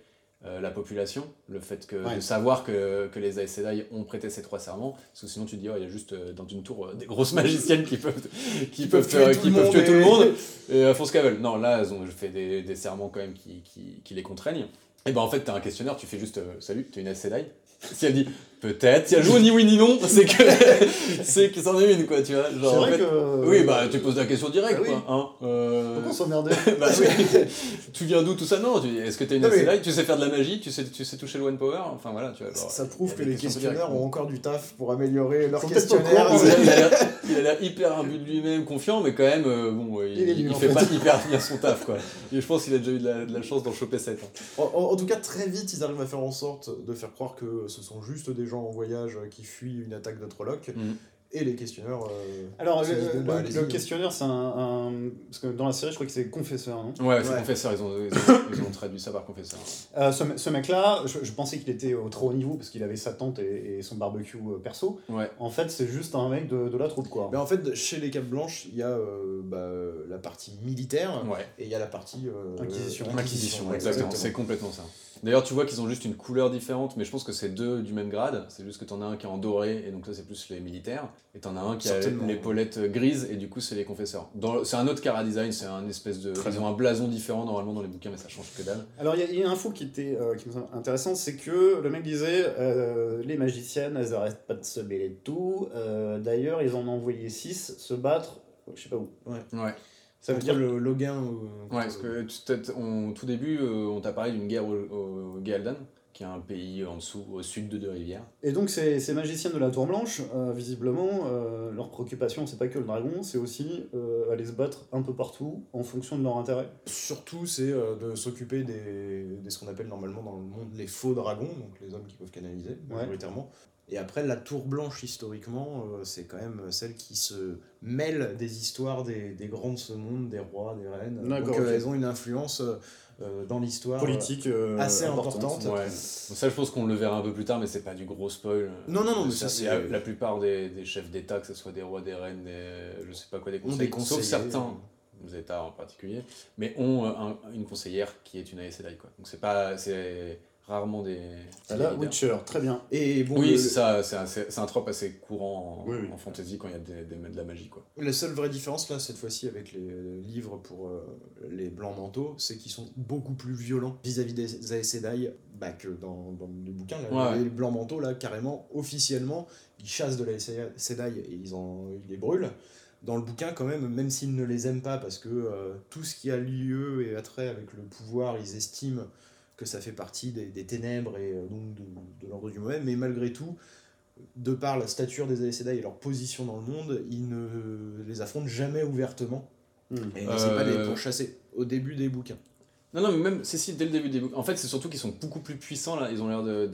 euh, la population, le fait que, de savoir que, que les Aes Sedai ont prêté ces trois serments, parce que sinon tu te dis, oh, il y a juste dans une tour des grosses magiciennes qui peuvent, qui, peuvent, tuer, qui peuvent tuer tout le monde, et à ce qu'elles Non, là, elles ont fait des, des serments quand même qui, qui, qui les contraignent. Et ben en fait, t'as un questionnaire, tu fais juste, salut, t'es une Aes Sedai? Si elle dit peut-être, si elle joue ni oui ni non, c'est que *laughs* c'est que c'en est une quoi, tu vois. Genre, vrai que... Oui, bah tu poses la question directe ah quoi. Hein, euh... Pourquoi s'emmerder *laughs* bah, oui. *laughs* Tu viens d'où tout ça? Non, est-ce que t'es une mais... tu sais faire de la magie, tu sais, tu sais toucher le one power, enfin voilà, tu vois. ça prouve que les questionnaires ont encore du taf pour améliorer leur questionnaire. Il a l'air hyper imbu de lui-même, confiant, mais quand même, euh, bon, il, il, fait, pas hyper bien son taf quoi. Et je pense qu'il a déjà eu de la, chance d'en choper 7. Hein. En, tout cas, très vite, ils arrivent à faire en sorte de faire croire que ce sont juste des gens en voyage qui fuient une attaque de Trolloc. Mm. Et les questionneurs. Euh, Alors, le, bah, questionnaire, c'est un, Parce que dans la série, je crois que c'est confesseur, non? Ouais, c'est confesseur, ils ont, ils, ont, traduit ça par confesseur. Euh, ce, ce mec-là, je, pensais qu'il était au trop haut niveau parce qu'il avait sa tente et, son barbecue euh, perso. Ouais. En fait, c'est juste un mec de, de la troupe, quoi. Mais en fait, chez les Capes Blanches, il y a bah, la partie militaire ouais. et il y a la partie. Inquisition. Inquisition, exactement. C'est complètement ça. D'ailleurs, tu vois qu'ils ont juste une couleur différente, mais je pense que c'est deux du même grade. C'est juste que t'en as un qui est en doré, et donc ça, c'est plus les militaires. Et t'en as un qui a l'épaulette grise, et du coup, c'est les confesseurs. C'est un autre cara design, c'est un espèce de. Ils ont un blason différent normalement dans les bouquins, mais ça change que dalle. Alors, il y, a une info qui était euh, qui me semble intéressante, c'est que le mec disait euh, les magiciennes, elles arrêtent pas de se mêler de tout. Euh, d'ailleurs, ils en ont envoyé 6 se battre, je sais pas où. Ouais. ouais. Ça veut dire le Logan Ouais, parce que au tout début, euh, on t'a parlé d'une guerre au, au Galdan, qui est un pays en dessous, au sud de Deux-Rivières. Et donc, ces, ces magiciens de la Tour Blanche, euh, visiblement, euh, leur préoccupation, c'est pas que le dragon, c'est aussi aller se battre un peu partout en fonction de leur intérêt. Surtout, c'est de s'occuper des, des, ce qu'on appelle normalement dans le monde les faux dragons, donc les hommes qui peuvent canaliser, majoritairement. Et après, la Tour Blanche, historiquement, euh, c'est quand même celle qui se mêle des histoires des, des grands de ce monde, des rois, des reines. Donc euh, elles ont une influence euh, dans l'histoire politique assez importante. Ça, je pense qu'on le verra un peu plus tard, mais c'est pas du gros spoil. Non, non, non, mais ça, c'est. La, plupart des, des, chefs d'État, que ce soit des rois, des reines, des, je sais pas quoi, des conseillers, sauf certains des États en particulier, mais ont une conseillère qui est une. Quoi. Donc c'est pas. Rarement des. Ah là, Witcher, très bien. Et bon, oui, c'est ça, c'est un, un, trope assez courant en, fantasy quand il y a des, de la magie. Quoi. La seule vraie différence, là, cette fois-ci, avec les livres pour euh, les blancs manteaux, c'est qu'ils sont beaucoup plus violents vis-à-vis des Aes Sedai bah, que dans, dans les bouquins. Les blancs manteaux, là, carrément, officiellement, ils chassent de la Sedai et ils, en, ils les brûlent dans le bouquin quand même, même s'ils ne les aiment pas, parce que euh, tout ce qui a lieu et attrait avec le pouvoir, ils estiment que ça fait partie des, des ténèbres et euh, donc de, de l'ordre du mauvais, mais malgré tout, de par la stature des Aes Sedai et leur position dans le monde, ils ne les affrontent jamais ouvertement. Hmm. Et ils n'essaient pas les euh. pourchasser au début des bouquins. Non, non, mais même, c'est si, dès le début des bouquins. En fait, c'est surtout qu'ils sont beaucoup plus puissants là. Ils ont l'air de,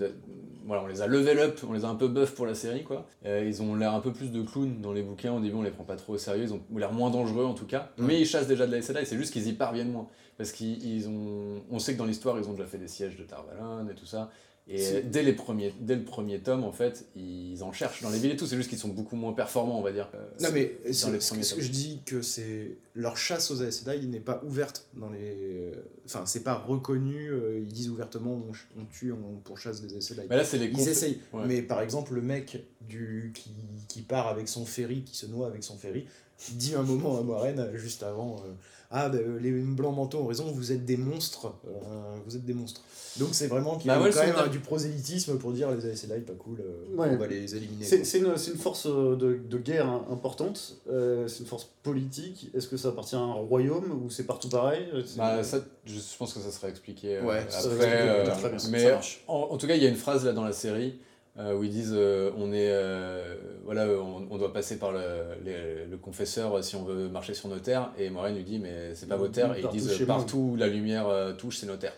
Voilà, on les a level up, on les a un peu buff pour la série, quoi. Euh, ils ont l'air un peu plus de clowns dans les bouquins. Au début, on les prend pas trop au sérieux. Ils ont l'air moins dangereux en tout cas. Mais ils chassent déjà de la Sedai. C'est juste qu'ils y parviennent moins. Parce qu'ils ont. On sait que dans l'histoire, ils ont déjà fait des sièges de Tarvalon et tout ça. Et dès, les premiers, dès le premier tome, en fait, ils en cherchent dans les villes et tout. C'est juste qu'ils sont beaucoup moins performants, on va dire. Euh, non, mais dans les ce que je dis que c'est leur chasse aux Aes n'est pas ouverte dans les. Enfin, c'est pas reconnu. Euh, ils disent ouvertement on, tue, on pourchasse des Aes. Mais là, c'est les Ils essayent. Mais par exemple, le mec du, qui, qui, part avec son ferry, qui se noie avec son ferry, dit un moment à Moiraine, juste avant. Euh, ah ben, les blancs manteaux ont raison, vous êtes des monstres, euh, vous êtes des monstres. Donc c'est vraiment qu'il y a bah quand même du prosélytisme pour dire les Aes pas cool, euh, on va les éliminer. C'est une, une, force euh, de, de guerre importante, c'est une force politique. Est-ce que ça appartient à un royaume ou c'est partout pareil? Bah, ça, Je pense que ça serait expliqué ouais, après. mais en, tout cas, il y a une phrase là dans la série euh, où ils disent euh, on est euh, voilà on, doit passer par le, le, confesseur si on veut marcher sur nos terres. Et Moraine lui dit mais c'est pas vos terres. Et ils disent partout où la lumière touche c'est nos terres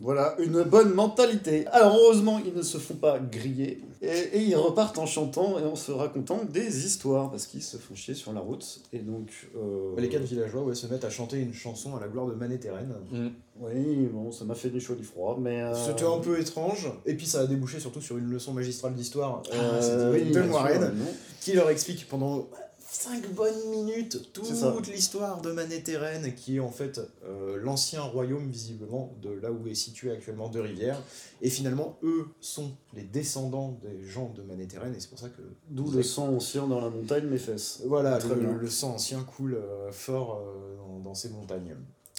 voilà, une bonne mentalité. Alors heureusement, ils ne se font pas griller. Et, ils repartent en chantant et en se racontant des histoires, parce qu'ils se font chier sur la route. Et donc... Euh, les quatre villageois ouais, se mettent à chanter une chanson à la gloire de Manéthérène. Mm. Oui, bon, ça m'a fait des chaud du froid, mais... Euh, C'était un peu étrange, et puis ça a débouché surtout sur une leçon magistrale d'histoire ah, euh, de Moiraine, qui leur explique pendant 5 bonnes minutes toute l'histoire de Manéthérène, qui est en fait euh, l'ancien royaume, visiblement, de là où est situé actuellement Deux Rivières. Et finalement, eux sont les descendants des gens de Manéthérène, et c'est pour ça que. D'où le sang ancien dans la montagne, mes fesses. Voilà, le, le, sang ancien coule euh, fort euh, dans, dans, ces montagnes.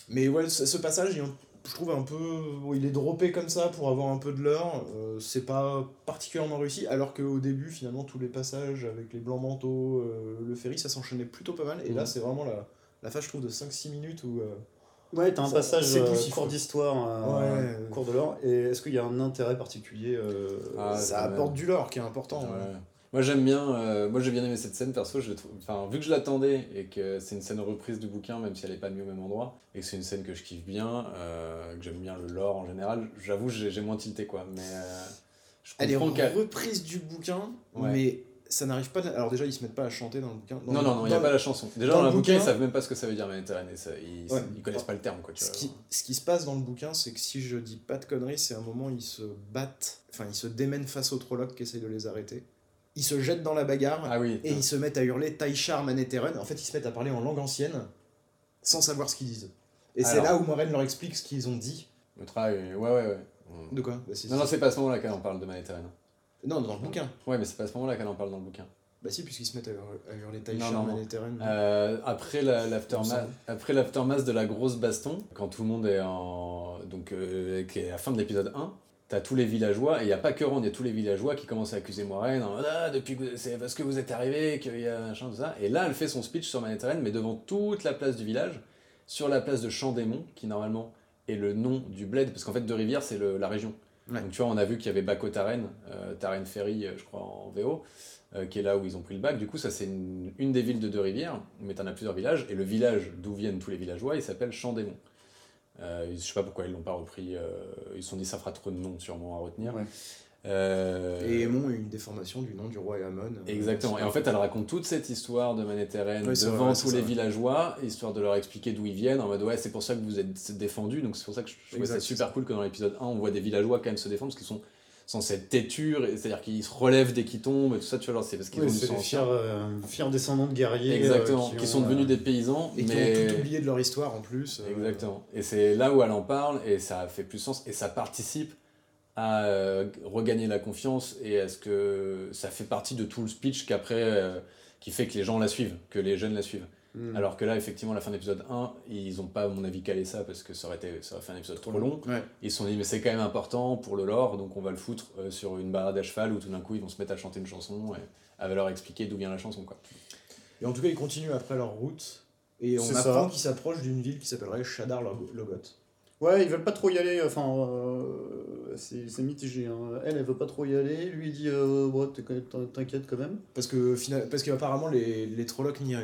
Mais ouais, ce, ce passage, il je trouve un peu. il est droppé comme ça pour avoir un peu de l'heure. Euh, c'est pas particulièrement réussi, alors qu'au début, finalement, tous les passages avec les blancs manteaux, euh, le ferry, ça s'enchaînait plutôt pas mal. Et là, mhm. c'est vraiment la, la phase, je trouve, de 5-6 minutes où. Euh, ouais, t'as un passage court d'histoire, ouais. cours de l'or. Et est-ce qu'il y a un intérêt particulier ah, Ça apporte du lore qui est important. Hein. Moi j'aime bien, euh, moi j'ai bien aimé cette scène perso, je enfin vu que je l'attendais et que c'est une scène reprise du bouquin même si elle est pas mise au même endroit et que c'est une scène que je kiffe bien, euh, que j'aime bien le lore en général, j'avoue j'ai moins tilté quoi, mais euh, je elle est reprise du bouquin, mais ça n'arrive pas. Alors déjà ils se mettent pas à chanter dans le bouquin. non non non, il n'y a pas la chanson. Déjà dans, le bouquin, ils savent même pas ce que ça veut dire Méditerranée, ils, ils connaissent pas le terme quoi. Tu ce, Qui, ce qui se passe dans le bouquin, c'est que si je dis pas de conneries, c'est un moment où ils se battent, enfin ils se démènent face au Trolloc qui essaye de les arrêter ils se jettent dans la bagarre ah et ils se mettent à hurler Taishar Maneteren. En fait, ils se mettent à parler en langue ancienne sans savoir ce qu'ils disent. Et c'est là où Moren leur explique ce qu'ils ont dit. Le travail, ouais, ouais, ouais. De quoi bah, Non, non, c'est pas à ce moment-là qu'elle en parle de Maneteren. Non, dans le bouquin. Ouais, mais c'est pas à ce moment-là qu'elle en parle dans le bouquin. Bah si, puisqu'ils se mettent à hurler Taishar Maneteren. Euh, après l'aftermath de la grosse baston, quand tout le monde est en... Donc, euh, qui est à la fin de l'épisode 1, T'as tous les villageois, et il n'y a pas que Ron, il y a tous les villageois qui commencent à accuser Moiraine, ah, depuis que c'est parce que vous êtes arrivé qu'il y a machin, tout ça. Et là, elle fait son speech sur Manhattan, mais devant toute la place du village, sur la place de Champ-des-Monts, qui normalement est le nom du bled, parce qu'en fait, De Rivière, c'est la région. Donc tu vois, on a vu qu'il y avait Baco Taren, euh, Taren Ferry, euh, je crois, en VO, euh, qui est là où ils ont pris le bac. Du coup, ça, c'est une, des villes de Deux Rivières, mais t'en as plusieurs villages, et le village d'où viennent tous les villageois, il s'appelle Champ-des-Monts. Euh, je sais pas pourquoi ils l'ont pas repris. Euh, ils se sont dit ça fera trop de noms sûrement à retenir. Euh, et Aemon est une déformation du nom du roi Aemon. Exactement. Et en fait, elle raconte toute cette histoire de Manéthérène devant tous les villageois, histoire de leur expliquer d'où ils viennent, en mode ouais, c'est pour ça que vous êtes défendus. Donc c'est pour ça que je trouvais ça super cool que dans l'épisode 1, on voit des villageois quand même se défendre, parce qu'ils sont censés être têtures, c'est-à-dire qu'ils se relèvent dès qu'ils tombent, et tout ça, tu vois, c'est parce qu'ils ont du Fiers, euh, fiers descendants de guerriers. Exactement, qui, sont devenus des paysans. Et mais... qui ont tout oublié de leur histoire en plus. Exactement. Et c'est là où elle en parle, et ça fait plus sens, et ça participe à euh, regagner la confiance et est-ce que ça fait partie de tout le speech qu'après, euh, qui fait que les gens la suivent, que les jeunes la suivent. Hmm. Alors que là, effectivement, la fin d'épisode 1, ils n'ont pas, à mon avis, calé ça parce que ça aurait, été, ça aurait fait un épisode trop long. Ouais. Ils se sont dit, mais c'est quand même important pour le lore, donc on va le foutre euh, sur une barade à cheval où tout d'un coup ils vont se mettre à chanter une chanson et elle va leur expliquer d'où vient la chanson. Quoi. Et en tout cas, ils continuent après leur route. Et on C'est apprend ça. qu'ils s'approchent d'une ville qui s'appellerait Shadar Logot. Ouais, ils veulent pas trop y aller, enfin, euh, c'est mitigé. hein. Elle, elle veut pas trop y aller, lui il dit, euh, ouais, t'inquiète quand même. Parce que parce qu'apparemment les, les Trollocs n'y-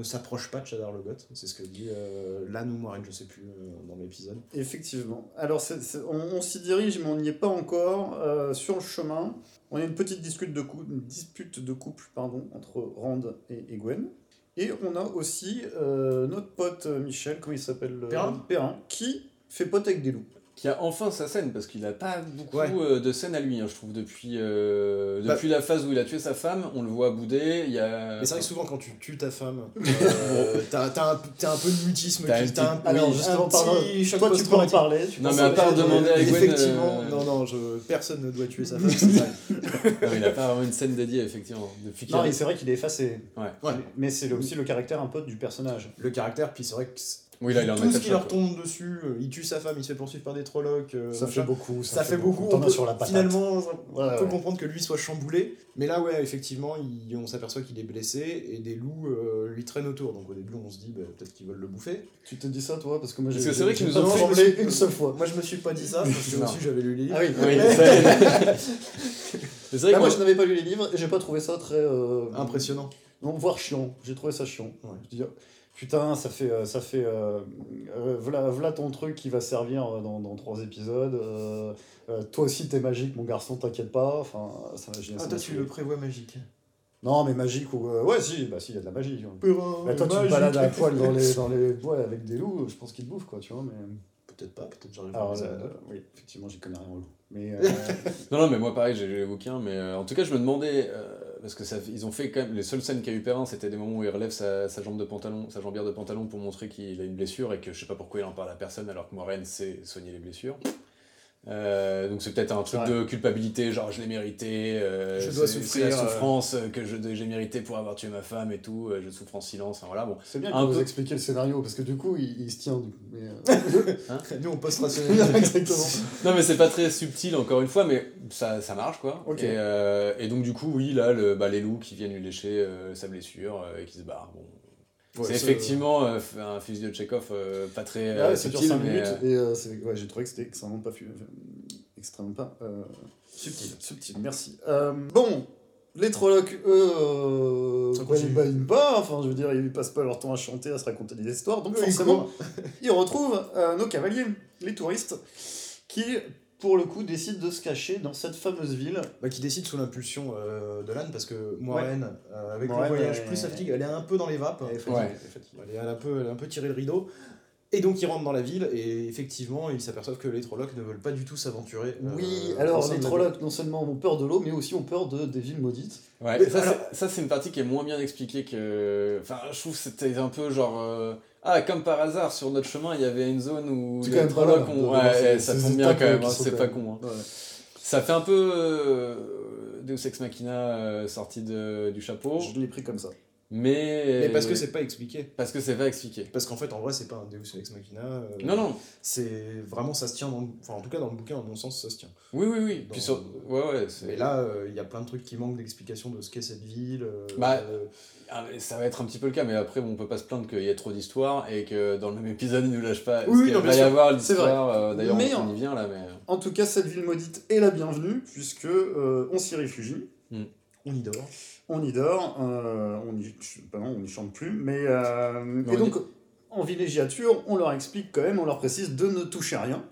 ne s'approchent pas de Shadar Logot. C'est ce que dit euh, Lan ou Moiraine, je sais plus, euh, dans l'épisode. Effectivement. Alors, on, on s'y dirige, mais on n'y est pas encore. Euh, sur le chemin, on a une petite dispute de, cou- une dispute de couple pardon, entre Rand et, et Gwen. Et on a aussi euh, notre pote Michel, comment il s'appelle Perrin. Perrin, qui fait pote avec des loups. Qui a enfin sa scène parce qu'il n'a pas beaucoup Ouais. euh, de scènes à lui, hein, je trouve, depuis, euh, Bah- depuis la phase où il a tué sa femme. On le voit bouder. Il y a... Mais c'est vrai que souvent quand tu tues ta femme, *laughs* euh, t'as t'as un, peu de mutisme T'as un t'as un, petit- Alors, un justement, petit toi, tu peux en parler. tu Non, mais à part demander à Gwen, Effectivement, euh, non, non, je, personne ne doit tuer sa *laughs* femme. Non, il n'a pas vraiment une scène dédiée, effectivement. Depuis Non, c'est vrai qu'il est effacé. Ouais. Ouais. Mais c'est aussi le caractère un peu du personnage. Le caractère, puis c'est vrai que c'est- Oui, là, il en a tout ce qui leur tombe dessus, euh, il tue sa femme, il se fait poursuivre par des trollocs. euh, Ça machin. fait beaucoup. Ça, fait beaucoup. On peut- sur la patate. Finalement, on Ouais, peut ouais. comprendre que lui soit chamboulé. Mais là, ouais, effectivement, il- on s'aperçoit qu'il est blessé et des loups euh, lui traînent autour. Donc au début, on se dit bah, peut-être qu'ils veulent le bouffer. Tu te dis ça, toi? Parce que moi, j'ai Parce que c'est vrai qu'ils nous ont tremblé une chaque fois. Moi, je me suis pas dit ça *laughs* parce que Non. aussi j'avais lu les livres. Ah oui, Oui, ça- c'est vrai *laughs* que moi, je n'avais pas lu les livres et j'ai pas trouvé ça très. Impressionnant. Non, voire chiant. J'ai trouvé ça chiant. Ouais. Putain, ça fait. euh, Ça fait euh, euh, voilà, voilà ton truc qui va servir dans, dans trois épisodes. euh, euh, toi aussi, t'es magique, mon garçon, t'inquiète pas. Enfin, ça m'a gêné. Ah, ça toi, tu le prévois magique. Non, mais magique ou. euh, Ouais, si, bah si, il y a de la magie. Purin, Bah, toi, tu te balades à poil dans les, *laughs* dans les bois avec des loups, je pense qu'ils te bouffent, quoi, tu vois. Mais... Peut-être pas, peut-être j'arrive Alors, à les euh, anecdotes. oui, effectivement, j'y connais rien en loup. Mais. *laughs* euh, Non, non, mais moi pareil, j'ai lu les bouquins, mais euh, en tout cas, je me demandais, euh, parce que ça, ils ont fait quand même, les seules scènes qu'a eu Perrin, c'était des moments où il relève sa, jambe de pantalon, sa jambière de pantalon pour montrer qu'il a une blessure et que je sais pas pourquoi il en parle à personne alors que Moraine sait soigner les blessures. Euh, donc c'est peut-être un truc Ouais. de culpabilité, genre je l'ai mérité, euh, Je dois souffrir, la euh. souffrance euh, que j'ai mérité pour avoir tué ma femme et tout, euh, je souffre en silence, voilà, bon. C'est bien que vous peu. expliquiez le scénario, parce que du coup, il, il se tient. du coup, Mais, euh, *laughs* *laughs* Nous, on post-rationalise. *laughs* Exactement. Non mais c'est pas très subtil encore une fois, mais ça, ça marche quoi. Et, et donc du coup oui là le, bah, les loups qui viennent lui lécher sa blessure et qui se barrent. Bon. Ouais, c'est effectivement euh, un fusil de Chekhov euh, pas très Ouais, dure subtil 5 mais minutes, et euh, ouais, j'ai trouvé que c'était extrêmement pas. fu- extrêmement pas. euh, Subtil. subtil, merci. Euh, bon, les Trollocs, eux, euh, Ça ils badinent pas, enfin, je veux dire, ils passent pas leur temps à chanter, à se raconter des histoires, donc forcément, ils retrouvent euh, nos cavaliers, les touristes, qui, pour le coup, décident de se cacher dans cette fameuse ville. Bah, qui décide sous l'impulsion euh, de l'âne parce que Moiraine, euh, avec Moiraine, le voyage elle- plus sa fatigue, elle est un peu dans les vapes. Elle est fatiguée, Ouais. elle est fatiguée. Elle est un peu, elle a un peu tiré le rideau. Et donc ils rentrent dans la ville et effectivement ils s'aperçoivent que les Trollocs ne veulent pas du tout s'aventurer. euh, Oui, alors les Trollocs, non seulement ont peur de l'eau, mais aussi ont peur de, des villes maudites. ouais, Mais ça, alors- ça c'est une partie qui est moins bien expliquée que enfin je trouve que c'était un peu genre euh, ah comme par hasard sur notre chemin il y avait une zone où C'est quand même pas mal, de- ouais ça tombe bien quand même hein, c'est pas con hein. Ouais. ça fait un peu euh, Deus Ex Machina euh, sorti de, du chapeau Je l'ai pris comme ça. Mais Mais parce que c'est pas expliqué. parce que c'est pas expliqué Parce qu'en fait en vrai c'est pas un Deus Ex Machina. euh, non non C'est vraiment ça se tient dans le... Enfin en tout cas dans le bouquin à mon sens ça se tient. Oui, oui, oui. Dans- Puis sur... Ouais, ouais. Mais là euh, il y a plein de trucs qui manquent d'explication de ce qu'est cette ville. euh, Bah, euh, Ah, ça va être un petit peu le cas, mais après, bon, on peut pas se plaindre qu'il y ait trop d'histoires et que dans le même épisode, ils nous lâchent pas. Oui, non, va y sûr. avoir l'histoire. euh, D'ailleurs, on, en- y vient là, mais. En tout cas, cette ville maudite est la bienvenue, puisque euh, on s'y réfugie, on y dort. on y dort, euh, on y, bah non, on n'y chante plus, mais euh, et on donc en villégiature, on leur explique quand même, on leur précise de ne toucher à rien,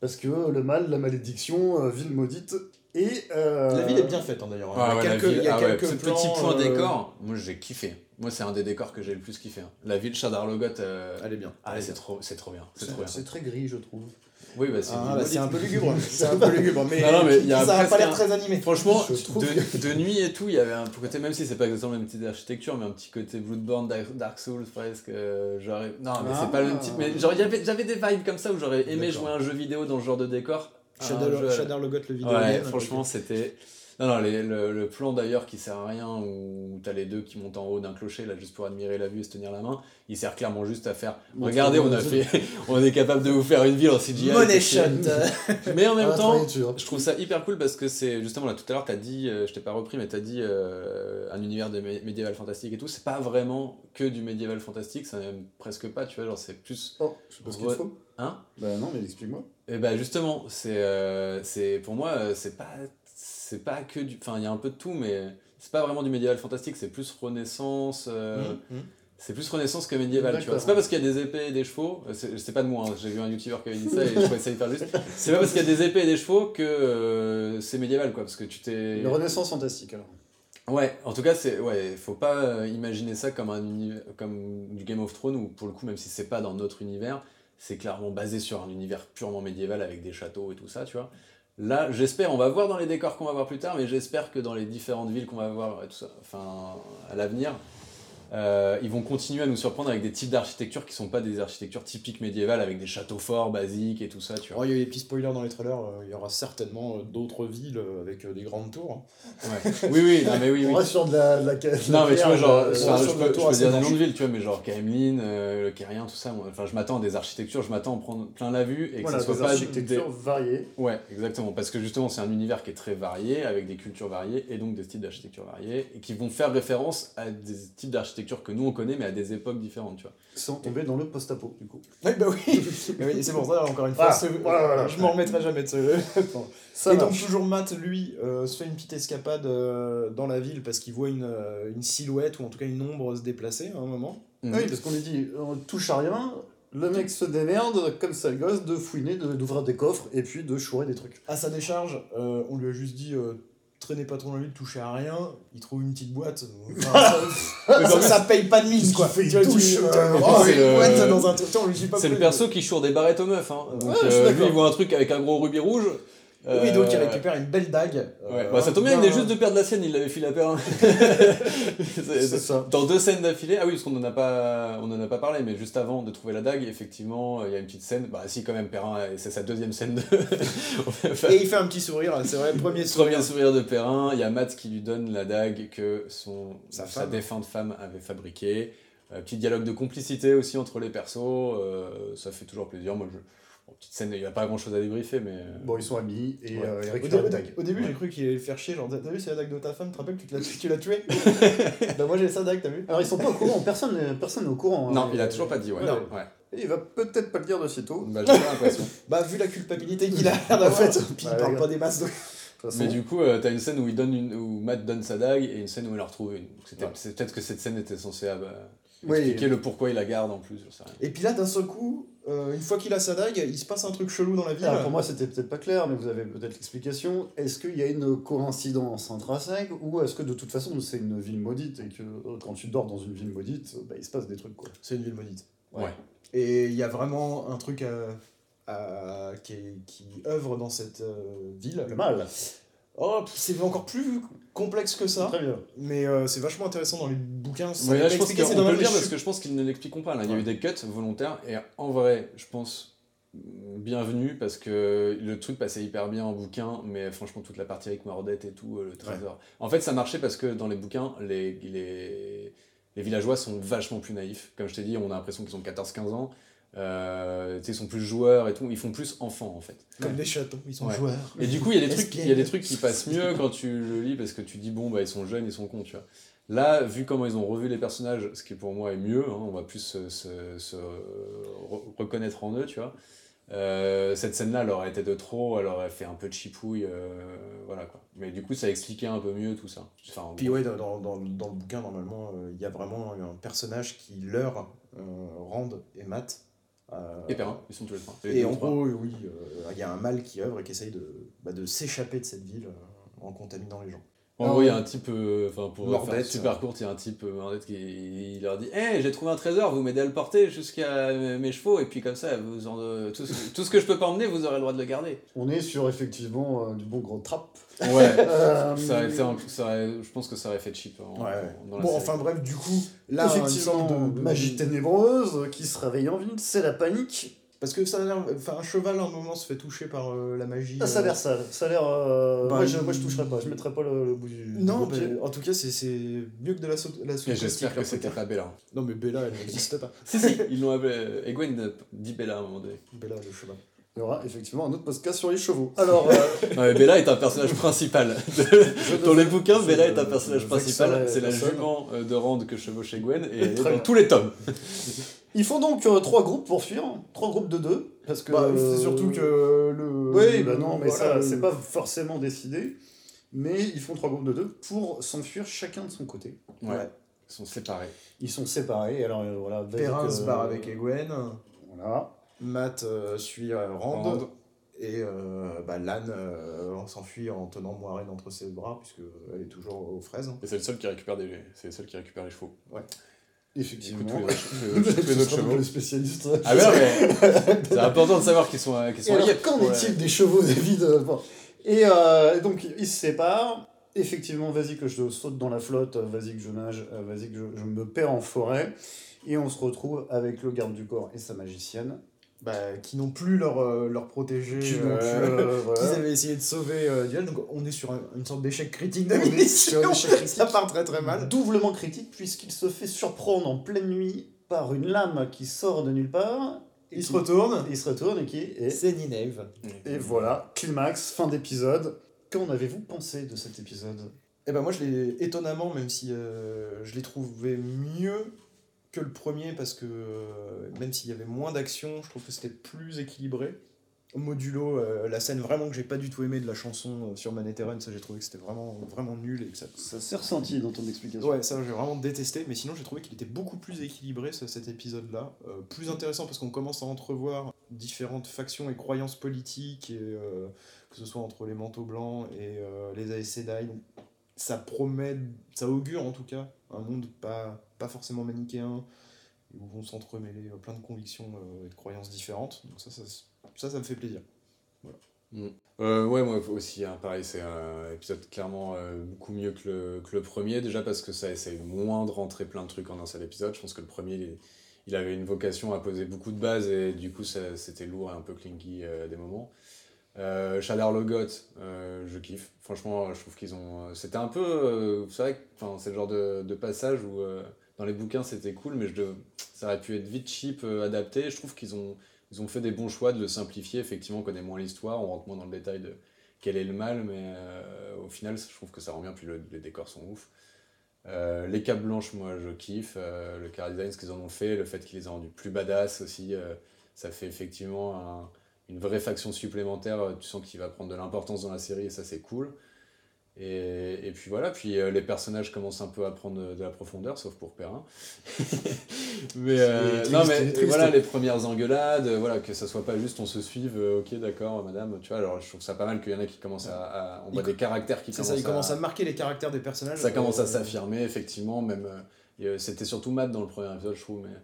parce que le mal, la malédiction, euh, ville maudite, et euh, La ville est bien faite hein, d'ailleurs. Ah il y a quelques, ville- il y a ah ouais, quelques ce plans, petit point euh, décor, moi j'ai kiffé. Moi, c'est un des décors que j'ai le plus kiffé. hein. La ville Chadarlogot, euh... Elle est bien. ah, c'est trop, c'est trop bien. C'est C'est trop bien. c'est très gris, je trouve. Oui, bah c'est. Ah, bah, un peu lugubre. *laughs* c'est un peu lugubre, mais, Non, non, mais il y a ça a presque pas l'air un- très animé. Franchement, de, de nuit et tout, il y avait un côté, même si c'est pas exactement le même type d'architecture, mais un petit côté Bloodborne, Dark Souls presque. euh, j'aurais... Non, mais Ah. c'est pas le même type. Mais genre, y avait- j'avais des vibes comme ça où j'aurais aimé jouer un jeu vidéo dans ce genre de décor Shadow, Logot, le vidéo. Ouais, franchement, c'était. Non, non, le, le, plan d'ailleurs qui sert à rien, où t'as les deux qui montent en haut d'un clocher, là, juste pour admirer la vue et se tenir la main, il sert clairement juste à faire. regardez, on a fait. *laughs* on est capable de vous faire une ville en CGI. Money shot *laughs* Mais en même ah, temps, je trouve ça hyper cool parce que c'est. Justement, là, tout à l'heure, t'as dit. Euh, je t'ai pas repris, mais t'as dit euh, un univers de médiéval fantastique et tout. C'est pas vraiment que du médiéval fantastique, ça même presque pas, tu vois, genre, c'est plus. Oh, je sais pas ce qu'il faut. Hein? Bah non, mais explique-moi. Et eh bah justement, c'est. Euh, c'est pour moi, c'est pas c'est pas que du. Enfin, il y a un peu de tout, mais c'est pas vraiment du médiéval fantastique, c'est plus Renaissance. Euh, mmh, mmh. C'est plus Renaissance que médiéval, tu vois. C'est pas parce qu'il y a des épées et des chevaux, euh, c'est pas de moi, hein, j'ai vu un youtubeur qui avait dit ça et je trouvais ça hyper juste. *laughs* C'est pas parce qu'il y a des épées et des chevaux que euh, c'est médiéval, quoi, parce que tu t'es. Le Renaissance fantastique, alors. Ouais, en tout cas, c'est ouais, faut pas imaginer ça comme un comme du Game of Thrones où pour le coup, même si c'est pas dans notre univers, c'est clairement basé sur un univers purement médiéval avec des châteaux et tout ça, tu vois. Là, j'espère, on va voir dans les décors qu'on va voir plus tard, mais j'espère que dans les différentes villes qu'on va voir, tout ça, enfin, à l'avenir, euh, ils vont continuer à nous surprendre avec des types d'architecture qui sont pas des architectures typiques médiévales avec des châteaux forts, basiques et tout ça. Tu vois. Oh, il y a des petits spoilers dans les trailers, euh, il y aura certainement euh, d'autres villes avec des grandes tours. Hein. Ouais. oui, oui, non, mais oui. On reste sur de la, la, Non, mais tu vois, genre, je, peux, je peux dire des noms de villes, tu vois, mais genre Kaemlin, le Kérien, tout ça. Enfin, je m'attends à des architectures, je m'attends à prendre plein la vue et que voilà, ce soit des pas. architectures variées. Ouais, exactement. Parce que justement, c'est un univers qui est très varié, avec des cultures variées et donc des styles d'architecture variés et qui vont faire référence à des types d'architecture que nous on connaît mais à des époques différentes, tu vois. Sans tomber dans le post-apo, du coup. Oui, bah oui, *laughs* oui c'est pour ça, encore une fois, je m'en remettrai jamais de ce... *laughs* Ça et donc toujours Matt, lui, euh, se fait une petite escapade euh, dans la ville parce qu'il voit une, euh, une, silhouette ou en tout cas une ombre se déplacer à un moment. Mhm. Oui, parce qu'on lui dit, on touche à rien, le mec se démerde, comme ça le gosse, de fouiner, d'ouvrir des coffres et puis de chourer des trucs. À sa décharge, on lui a juste dit traînez pas trop dans l'huile, touchez à rien, il trouve une petite boîte. *laughs* ça, ça, paye pas de mine, quoi. Tu touche, euh, oh, une boîte dans un C'est le perso qui choure des barrettes aux meufs. Hein. Donc, euh, lui, il voit un truc avec un gros rubis rouge. Oui, donc il euh, récupère une belle dague. Ouais. Bah, ça tombe bien, il venait juste de perdre la sienne, il l'avait filé à Perrin. *laughs* c'est ça. Dans deux scènes d'affilée, ah oui, parce qu'on en a pas, on en a pas parlé, mais juste avant de trouver la dague, effectivement, il y a une petite scène. Bah si, quand même, Perrin, c'est sa deuxième scène de. *laughs* Et il fait un petit sourire, c'est vrai, premier sourire. Premier sourire de Perrin. Il y a Matt qui lui donne la dague que son sa, sa défunte femme avait fabriquée. Euh, petit dialogue de complicité aussi entre les persos, euh, ça fait toujours plaisir. Moi, je petite scène, il n'y a pas grand chose à débriefer, mais. Euh, bon, ils sont amis et euh, ils récupèrent au, Au début, j'ai cru qu'il allait le faire chier. Genre, t'as vu, c'est la dague de ta femme, tu te rappelles, tu l'as tué *laughs* Bah, moi j'ai sa dague, t'as vu Alors, ils sont pas au courant, personne n'est au courant. Hein. Non, il a toujours pas dit, ouais. ouais. Et il va peut-être pas le dire de sitôt. Bah, j'ai l'impression. *laughs* bah, vu la culpabilité qu'il a *laughs* l'air fait, puis il parle pas des masses de. Mais du coup, euh, t'as une scène où, il donne une, où Matt donne sa dague et une scène où il la retrouve une. C'est peut-être que cette scène était censée expliquer le pourquoi il la garde en plus. Et puis là, d'un seul coup, euh, une fois qu'il a sa dague, il se passe un truc chelou dans la ville. pour moi, c'était peut-être pas clair, mais vous avez peut-être l'explication. Est-ce qu'il y a une coïncidence intrinsèque ou est-ce que de toute façon c'est une ville maudite et que euh, quand tu dors dans une ville maudite, bah, il se passe des trucs quoi C'est une ville maudite. Ouais. Et il y a vraiment un truc qui, qui œuvre dans cette euh, ville. Le mal. Oh, c'est encore plus complexe que ça. Très bien. Mais euh, c'est vachement intéressant dans les bouquins. Ouais, là, je pense qu'on peut le dire parce que je pense qu'ils ne l'expliqueront pas. Là. Il y a eu des cuts volontaires et en vrai, je pense bienvenue parce que le truc passait hyper bien en bouquin, mais franchement, toute la partie avec Mordette et tout, euh, le trésor. En fait, ça marchait parce que dans les bouquins, les, les, les villageois sont vachement plus naïfs. Comme je t'ai dit, on a l'impression qu'ils ont 14-15 ans. Euh, ils sont plus joueurs et tout, ils font plus enfants en fait. Comme des châteaux, ils sont joueurs. Et du coup, il y a des trucs, il y a des trucs qui passent mieux quand tu le lis parce que tu dis bon bah ils sont jeunes, ils sont cons, tu vois. Là, vu comment ils ont revu les personnages, ce qui pour moi est mieux, hein, on va plus se, se, reconnaître en eux, tu vois. Euh, cette scène-là, elle aurait été de trop, elle aurait fait un peu de chipouille, euh, voilà quoi. Mais du coup, ça expliquait un peu mieux tout ça. Enfin, Puis ouais, dans, dans, dans, le bouquin, normalement, il y a vraiment un personnage qui leur Rand et Matt euh, et Perrin, ils sont tous les trois. Et, en gros, oui, euh, il y a un mal qui œuvre et qui essaye de, bah, de s'échapper de cette ville euh, en contaminant les gens. En gros, il y a un type, enfin pour faire super court, il y a un type Mordette qui il leur dit Hé, j'ai trouvé un trésor, vous m'aidez à le porter jusqu'à mes chevaux, et puis comme ça, vous en, tout, tout, ce que je peux pas emmener, vous aurez le droit de le garder. On est sur effectivement du bon gros trap. Ouais, *laughs* ça été ça je pense que ça aurait fait cheap. En, ouais. bon, enfin bref, du coup, là, effectivement, de, magie ténébreuse qui se réveille en ville, c'est la panique. Parce que ça a l'air. Enfin, un cheval, à un moment, se fait toucher par euh, la magie. Ah, ça a euh. l'air sale. Ça a l'air. euh, Bah, moi, je, moi, je toucherais pas. Je mettrais pas le, le bout du. Non, mais en tout cas, c'est c'est mieux que de la, sau- la j'espère que c'était pas Bella. Non, mais Bella, elle n'existe pas. si, si, ils l'ont appelé. Egwen dit Bella à un moment donné. Bella, le cheval. Il y aura effectivement un autre podcast sur les chevaux. Alors, euh, *laughs* Non, mais Bella est un personnage principal. Dans les bouquins, Bella est un personnage principal. C'est la jument euh, de Rand que chevauche Egwen et dans tous les tomes. *laughs* Ils font donc euh, trois groupes pour fuir. Trois groupes de deux. Parce que. Bah, c'est surtout que le. Oui, bah non, mais voilà, ça, le- c'est pas forcément décidé. Mais ils font trois groupes de deux pour s'enfuir chacun de son côté. Ouais. Ils sont séparés. Ils sont séparés. Alors euh, voilà. Perrin se barre avec Egwen. Voilà. Matt euh, suit euh, Rand. Rand. Et euh, bah, Lan euh, on s'enfuit en tenant Moiraine entre ses bras, puisqu'elle est toujours aux fraises. hein. Et c'est le seul qui récupère des, c'est le seul qui récupère les chevaux. Effectivement. Écoute, les, les- chevaux. le spécialiste. Ah ouais, non, mais *laughs* c'est important de savoir qu'ils sont, Et sont alors, qu'en est-il des chevaux, *laughs* David bon. Et euh, donc, ils se séparent. Effectivement, vas-y que je saute dans la flotte, vas-y que je nage, euh, vas-y que je, je me perds en forêt. Et on se retrouve avec le garde du corps et sa magicienne. Bah, qui n'ont plus leur, euh, leur protégé. Qui euh, *laughs* euh, voilà. qu'ils avaient essayé de sauver euh, Duel. Donc on est sur un- une sorte d'échec critique de. Ça part très très mal. Doublement critique, puisqu'il se fait surprendre en pleine nuit par une lame qui sort de nulle part. et Il se retourne. Il se retourne et qui est. C'est Nineve. Et voilà, climax, fin d'épisode. Qu'en avez-vous pensé de cet épisode? Et ben moi je l'ai étonnamment, même si euh, je l'ai trouvé mieux que le premier, parce que euh, même s'il y avait moins d'action, je trouve que c'était plus équilibré. Modulo, euh, la scène vraiment que j'ai pas du tout aimé de la chanson euh, sur Manhattan, ça j'ai trouvé que c'était vraiment, vraiment nul et que ça, Ça s'est ressenti dans ton explication. Ouais, ça j'ai vraiment détesté, mais sinon j'ai trouvé qu'il était beaucoup plus équilibré ce- cet épisode-là. Euh, plus intéressant parce qu'on commence à entrevoir différentes factions et croyances politiques, et, que ce soit entre les manteaux blancs et les Aes Sedai. Ça promet, ça augure en tout cas un monde pas, pas forcément manichéen, où vont s'entremêler euh, plein de convictions euh, et de croyances différentes. Donc ça, ça, ça, ça me fait plaisir. Euh, ouais, moi aussi, hein, pareil, c'est un épisode clairement beaucoup mieux que le, que le premier, déjà parce que ça essaye moins de rentrer plein de trucs en un seul épisode. Je pense que le premier, il, avait une vocation à poser beaucoup de bases et du coup, c'était lourd et un peu clinky euh, à des moments. Euh, Shadar Logot, euh, je kiffe. Franchement, je trouve qu'ils ont. C'était un peu. euh, c'est vrai que c'est le genre de, passage où euh, dans les bouquins c'était cool, mais ça aurait pu être vite cheap euh, adapté. Je trouve qu'ils ont, ils ont fait des bons choix de le simplifier. Effectivement, on connaît moins l'histoire, on rentre moins dans le détail de quel est le mal, mais euh, au final, je trouve que ça rend bien. Puis le- les décors sont ouf. Euh, les capes blanches, moi je kiffe. Euh, le car design, ce qu'ils en ont fait, le fait qu'ils les aient rendus plus badass aussi, euh, ça fait effectivement un- une vraie faction supplémentaire. euh, Tu sens qu'il va prendre de l'importance dans la série et ça c'est cool. Et, et puis voilà, puis euh, les personnages commencent un peu à prendre de, la profondeur, sauf pour Perrin. *laughs* mais euh, triste, non, mais voilà, les premières engueulades, voilà, que ça soit pas juste on se suive, euh, ok d'accord madame, tu vois, alors je trouve ça pas mal qu'il y en a qui commencent à. à- on voit des caractères qui commencent ça, il à- commence à marquer les caractères des personnages. ça commence à s'affirmer, effectivement, même. C'était surtout Matt dans le premier épisode, je trouve, mais.